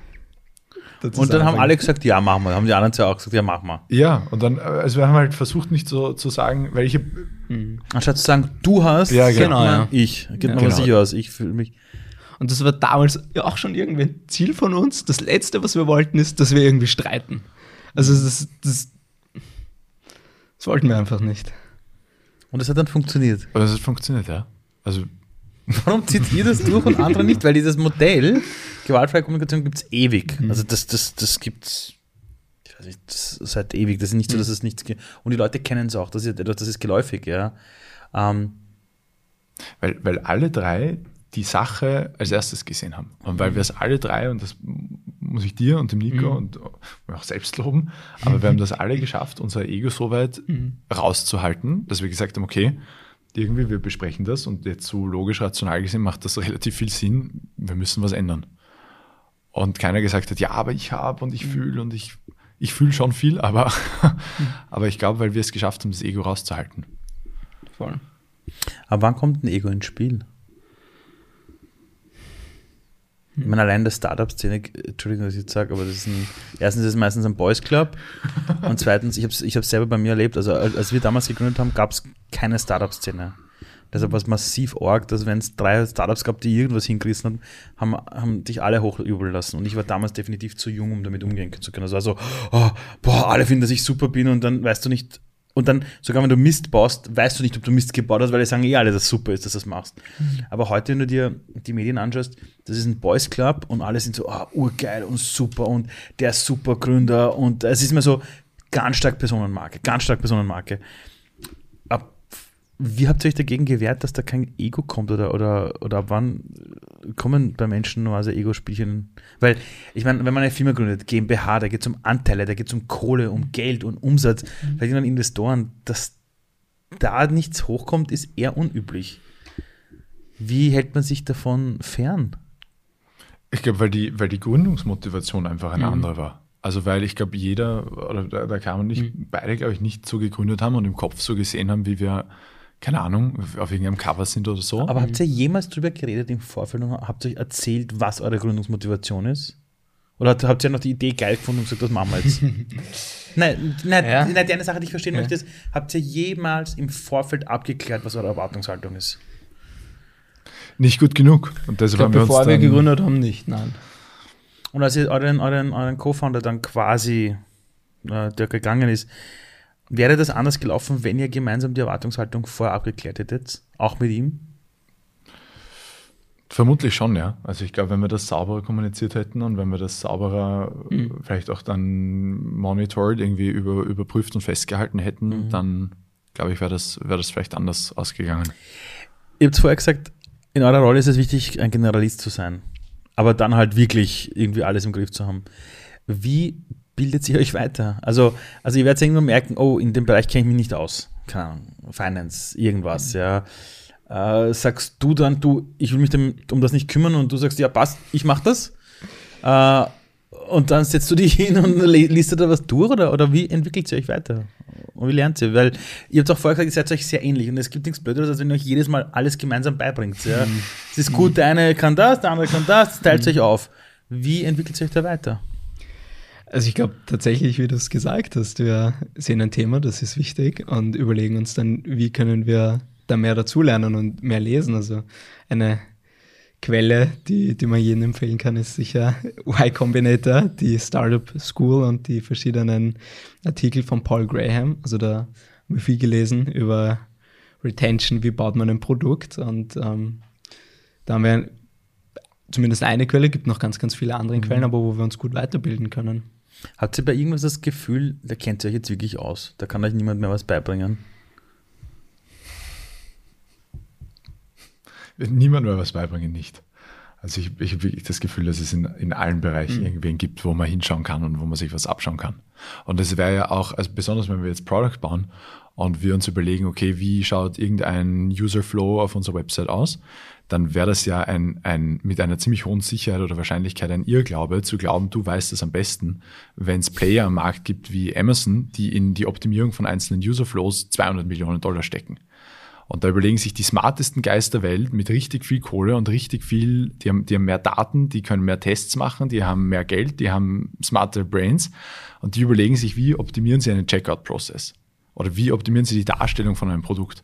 Und dann haben alle gesagt, ja, machen wir. Haben die anderen zwei auch gesagt, ja, machen wir. Ja, und dann, also wir haben halt versucht, nicht so zu sagen, welche. Mhm. Anstatt zu sagen, du hast, ja, genau, ja. ich. Geht ja, mal genau. sicher aus, ich fühle mich. Und das war damals ja auch schon irgendwie ein Ziel von uns. Das Letzte, was wir wollten, ist, dass wir irgendwie streiten. Also das, das, das wollten wir einfach nicht. Und es hat dann funktioniert. Aber es hat funktioniert, ja. Also *laughs* Warum zieht ihr das durch und andere nicht? Weil dieses Modell gewaltfreie Kommunikation gibt es ewig. Mhm. Also das, das, das gibt es seit ewig. Das ist nicht so, dass es nichts gibt. Und die Leute kennen es auch. Das ist, das ist geläufig, ja. Ähm, weil, weil alle drei die Sache als erstes gesehen haben. Und weil wir es alle drei, und das muss ich dir und dem Nico mhm. und auch selbst loben, aber wir haben das alle geschafft, unser Ego so weit mhm. rauszuhalten, dass wir gesagt haben, okay, irgendwie, wir besprechen das und jetzt so logisch rational gesehen macht das relativ viel Sinn, wir müssen was ändern. Und keiner gesagt hat, ja, aber ich habe und ich mhm. fühle und ich ich fühle schon viel, aber, *laughs* aber ich glaube, weil wir es geschafft haben, das Ego rauszuhalten. Voll. Aber wann kommt ein Ego ins Spiel? Ich meine, allein der Startup-Szene, Entschuldigung, dass ich jetzt sage, aber das ist ein, erstens ist es meistens ein Boys Club *laughs* und zweitens, ich habe es ich hab's selber bei mir erlebt, also als wir damals gegründet haben, gab es keine Startup-Szene. Deshalb war es massiv arg, dass wenn es drei Startups gab, die irgendwas hingerissen haben, haben, haben dich alle hochjubeln lassen. Und ich war damals definitiv zu jung, um damit umgehen zu können. Also, also oh, boah, alle finden, dass ich super bin und dann weißt du nicht, und dann, sogar wenn du Mist baust, weißt du nicht, ob du Mist gebaut hast, weil die sagen eh alle, dass es super ist, dass du das machst. Mhm. Aber heute, wenn du dir die Medien anschaust, das ist ein Boys Club und alle sind so, oh, urgeil und super und der ist super Gründer und es ist mir so ganz stark Personenmarke, ganz stark Personenmarke. Wie habt ihr euch dagegen gewehrt, dass da kein Ego kommt oder, oder, oder ab wann kommen bei Menschen nur also Ego-Spielchen? Weil, ich meine, wenn man eine Firma gründet, GmbH, da geht es um Anteile, da geht es um Kohle, um Geld und Umsatz, mhm. vielleicht dann Investoren, dass da nichts hochkommt, ist eher unüblich. Wie hält man sich davon fern? Ich glaube, weil die, weil die Gründungsmotivation einfach eine mhm. andere war. Also weil ich glaube, jeder, oder da, da kann man nicht, mhm. beide, glaube ich, nicht so gegründet haben und im Kopf so gesehen haben, wie wir keine Ahnung, auf irgendeinem Cover sind oder so. Aber habt ihr jemals drüber geredet im Vorfeld und habt ihr euch erzählt, was eure Gründungsmotivation ist? Oder habt ihr noch die Idee geil gefunden und gesagt, das machen wir jetzt? *laughs* nein, nein, ja. nein, die eine Sache, die ich verstehen ja. möchte, ist, habt ihr jemals im Vorfeld abgeklärt, was eure Erwartungshaltung ist? Nicht gut genug. Und deshalb glaub, haben wir bevor wir gegründet haben, nicht, nein. Und als ihr euren, euren, euren Co-Founder dann quasi, äh, der gegangen ist, Wäre das anders gelaufen, wenn ihr gemeinsam die Erwartungshaltung vorab geklärt hättet, auch mit ihm? Vermutlich schon, ja. Also ich glaube, wenn wir das sauberer kommuniziert hätten und wenn wir das sauberer mhm. vielleicht auch dann monitored, irgendwie über, überprüft und festgehalten hätten, mhm. dann glaube ich, wäre das, wär das vielleicht anders ausgegangen. Ihr habt vorher gesagt, in eurer Rolle ist es wichtig, ein Generalist zu sein, aber dann halt wirklich irgendwie alles im Griff zu haben. Wie bildet ihr euch weiter? Also, also ihr werdet irgendwann merken, oh, in dem Bereich kenne ich mich nicht aus. Keine Ahnung, Finance, irgendwas, mhm. ja. Äh, sagst du dann, du, ich will mich dem, um das nicht kümmern und du sagst, ja, passt, ich mach das. Äh, und dann setzt du dich hin und liest du da was durch oder, oder wie entwickelt ihr euch weiter? Und wie lernt ihr? Weil ihr habt auch vorher gesagt, ihr seid euch sehr ähnlich und es gibt nichts Blöderes, als wenn ihr euch jedes Mal alles gemeinsam beibringt. Ja? Mhm. Es ist gut, der eine kann das, der andere kann das, das teilt mhm. euch auf. Wie entwickelt ihr euch da weiter? Also ich glaube tatsächlich, wie du es gesagt hast, wir sehen ein Thema, das ist wichtig und überlegen uns dann, wie können wir da mehr dazulernen und mehr lesen. Also eine Quelle, die, die man jedem empfehlen kann, ist sicher Y Combinator, die Startup School und die verschiedenen Artikel von Paul Graham. Also da haben wir viel gelesen über Retention, wie baut man ein Produkt und ähm, da haben wir zumindest eine Quelle, gibt noch ganz, ganz viele andere mhm. Quellen, aber wo wir uns gut weiterbilden können. Habt ihr bei irgendwas das Gefühl, da kennt ihr euch jetzt wirklich aus? Da kann euch niemand mehr was beibringen? Niemand mehr was beibringen, nicht. Also ich, ich habe wirklich das Gefühl, dass es in, in allen Bereichen mhm. irgendwen gibt, wo man hinschauen kann und wo man sich was abschauen kann. Und das wäre ja auch, also besonders wenn wir jetzt Product bauen und wir uns überlegen, okay, wie schaut irgendein User Flow auf unserer Website aus, dann wäre das ja ein, ein, mit einer ziemlich hohen Sicherheit oder Wahrscheinlichkeit ein Irrglaube, zu glauben, du weißt es am besten, wenn es Player am Markt gibt wie Amazon, die in die Optimierung von einzelnen User-Flows 200 Millionen Dollar stecken. Und da überlegen sich die smartesten Geister der Welt mit richtig viel Kohle und richtig viel, die haben, die haben mehr Daten, die können mehr Tests machen, die haben mehr Geld, die haben smarte Brains und die überlegen sich, wie optimieren sie einen Checkout-Prozess oder wie optimieren sie die Darstellung von einem Produkt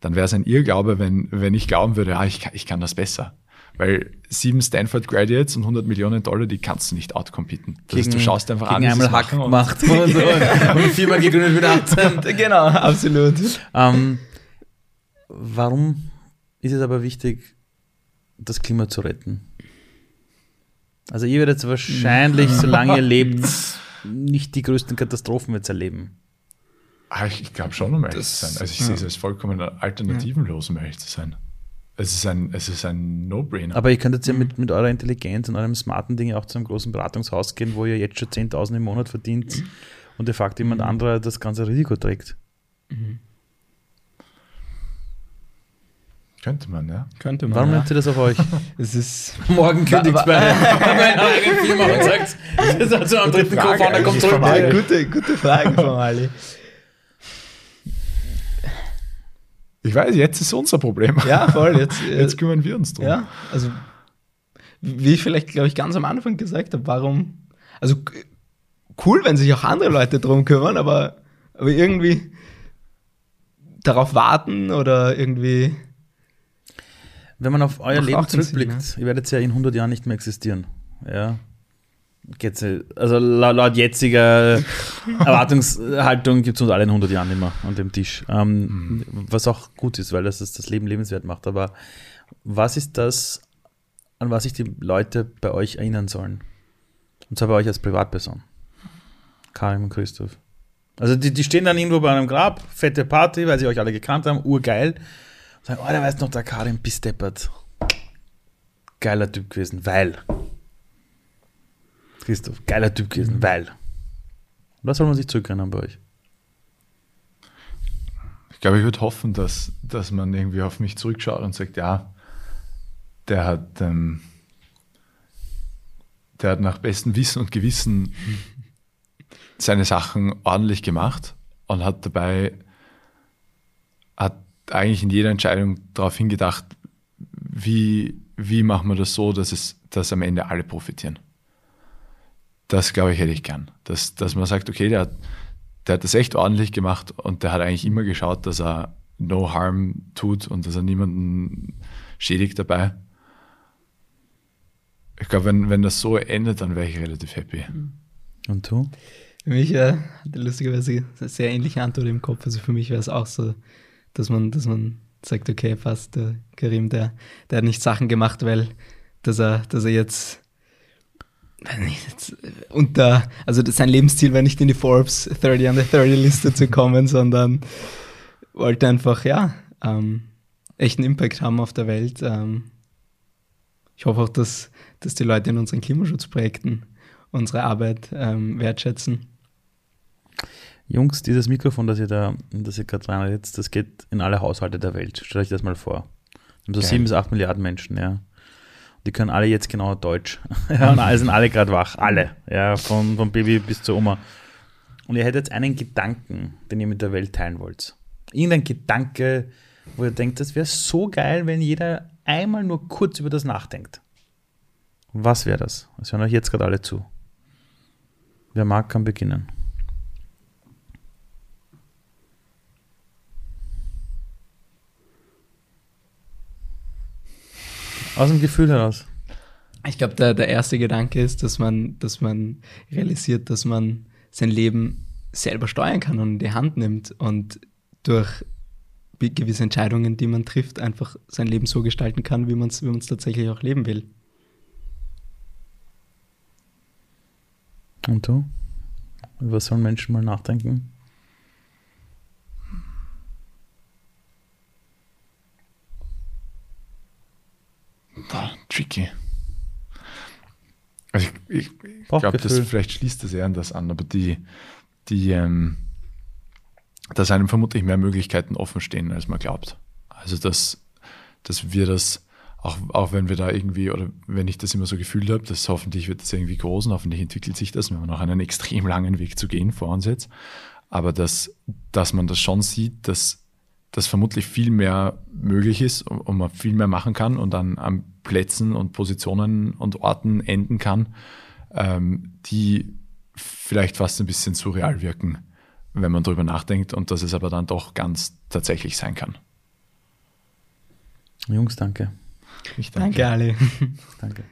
dann wäre es ein Irrglaube, wenn, wenn ich glauben würde, ah, ich, kann, ich kann das besser. Weil sieben Stanford Graduates und 100 Millionen Dollar, die kannst du nicht outcompeten. Das heißt, du schaust einfach an, einmal Hack gemacht und, *laughs* und, und Firma gegründet *laughs* mit 18. genau, absolut. Ähm, warum ist es aber wichtig, das Klima zu retten? Also ihr werdet wahrscheinlich, *laughs* solange ihr lebt, nicht die größten Katastrophen jetzt erleben. Ah, ich, ich glaube schon, um ehrlich zu sein. Also ich ja. sehe es als vollkommen alternativenlos, um ehrlich zu sein. Es ist ein, es ist ein No-Brainer. Aber ihr könntet ja mit, mit eurer Intelligenz und eurem smarten Ding auch zu einem großen Beratungshaus gehen, wo ihr jetzt schon 10.000 im Monat verdient mhm. und de facto jemand mhm. anderer das ganze Risiko trägt. Mhm. Könnte man, ja. Könnte man. Warum ja. nimmt ihr das auf euch? *laughs* Es ist. *laughs* Morgen kündigt bei einer eigenen Firma und sagt, das *laughs* hat so am dritten Co-Founder kommt zurück. Gute, gute Fragen von Ali. Ich weiß, jetzt ist unser Problem. Ja, voll. Jetzt, *laughs* äh, Jetzt kümmern wir uns drum. Ja, also wie ich vielleicht, glaube ich, ganz am Anfang gesagt habe, warum, also cool, wenn sich auch andere Leute drum kümmern, aber, aber irgendwie darauf warten oder irgendwie, Wenn man auf euer Leben zurückblickt, ihr werdet ja in 100 Jahren nicht mehr existieren. Ja. Äh, also laut, jetziger *laughs* Erwartungshaltung gibt es uns alle in 100 Jahren immer an dem Tisch. Ähm, Was auch gut ist, weil das das Leben lebenswert macht. Aber was ist das, an was sich die Leute bei euch erinnern sollen? Und zwar bei euch als Privatperson. Karim und Christoph. Also die, die stehen dann irgendwo bei einem Grab, fette Party, weil sie euch alle gekannt haben, urgeil. Und sagen, oh, der weiß noch, der Karim bis deppert. Geiler Typ gewesen, weil. Christoph, geiler Typ gewesen, weil. Was soll man sich zurückerinnern bei euch? Ich glaube, ich würde hoffen, dass, dass man irgendwie auf mich zurückschaut und sagt, ja, der hat, ähm, der hat nach bestem Wissen und Gewissen seine Sachen ordentlich gemacht und hat dabei, hat eigentlich in jeder Entscheidung darauf hingedacht, wie, wie machen wir das so, dass es, dass am Ende alle profitieren. Das glaube ich hätte ich gern. Dass, dass man sagt, okay, der hat, der hat das echt ordentlich gemacht und der hat eigentlich immer geschaut, dass er no harm tut und dass er niemanden schädigt dabei. Ich glaube, wenn, wenn das so endet, dann wäre ich relativ happy. Und du? für mich äh, hatte lustigerweise eine sehr ähnliche Antwort im Kopf. Also für mich wäre es auch so, dass man, dass man sagt, okay, fast der Karim, der, der hat nicht Sachen gemacht, weil, dass er, dass er jetzt nicht, unter, also sein Lebensziel war nicht in die Forbes 30 under 30 Liste zu kommen, sondern wollte einfach, ja, ähm, echten Impact haben auf der Welt. Ähm, ich hoffe auch, dass, dass die Leute in unseren Klimaschutzprojekten unsere Arbeit ähm, wertschätzen. Jungs, dieses Mikrofon, das ihr da, das ihr gerade dran jetzt, das geht in alle Haushalte der Welt. Stellt euch das mal vor. Wir haben so sieben bis acht Milliarden Menschen, ja. Die können alle jetzt genau Deutsch. *laughs* ja, und alle sind alle gerade wach. Alle. Ja, von, vom Baby bis zur Oma. Und ihr hättet einen Gedanken, den ihr mit der Welt teilen wollt. Irgendein Gedanke, wo ihr denkt, das wäre so geil, wenn jeder einmal nur kurz über das nachdenkt. Was wäre das? Das hören euch jetzt gerade alle zu. Wer mag, kann beginnen. Aus dem Gefühl heraus. Ich glaube, der, der erste Gedanke ist, dass man, dass man realisiert, dass man sein Leben selber steuern kann und in die Hand nimmt und durch gewisse Entscheidungen, die man trifft, einfach sein Leben so gestalten kann, wie man es wie man's tatsächlich auch leben will. Und du? Über sollen Menschen mal nachdenken? Boah, tricky. Also ich, ich, glaube, das vielleicht schließt das eher an das an, aber die, die, ähm, dass einem vermutlich mehr Möglichkeiten offen stehen, als man glaubt. Also dass, dass wir das, auch, auch wenn wir da irgendwie, oder wenn ich das immer so gefühlt habe, dass hoffentlich wird das irgendwie groß und hoffentlich entwickelt sich das, wir haben noch einen extrem langen Weg zu gehen vor uns jetzt. Aber dass, dass man das schon sieht, dass, dass vermutlich viel mehr möglich ist und, man viel mehr machen kann und dann an Plätzen und Positionen und Orten enden kann, ähm, die vielleicht fast ein bisschen surreal wirken, wenn man drüber nachdenkt und dass es aber dann doch ganz tatsächlich sein kann. Jungs, danke. Ich Danke, Ali. *laughs* Danke.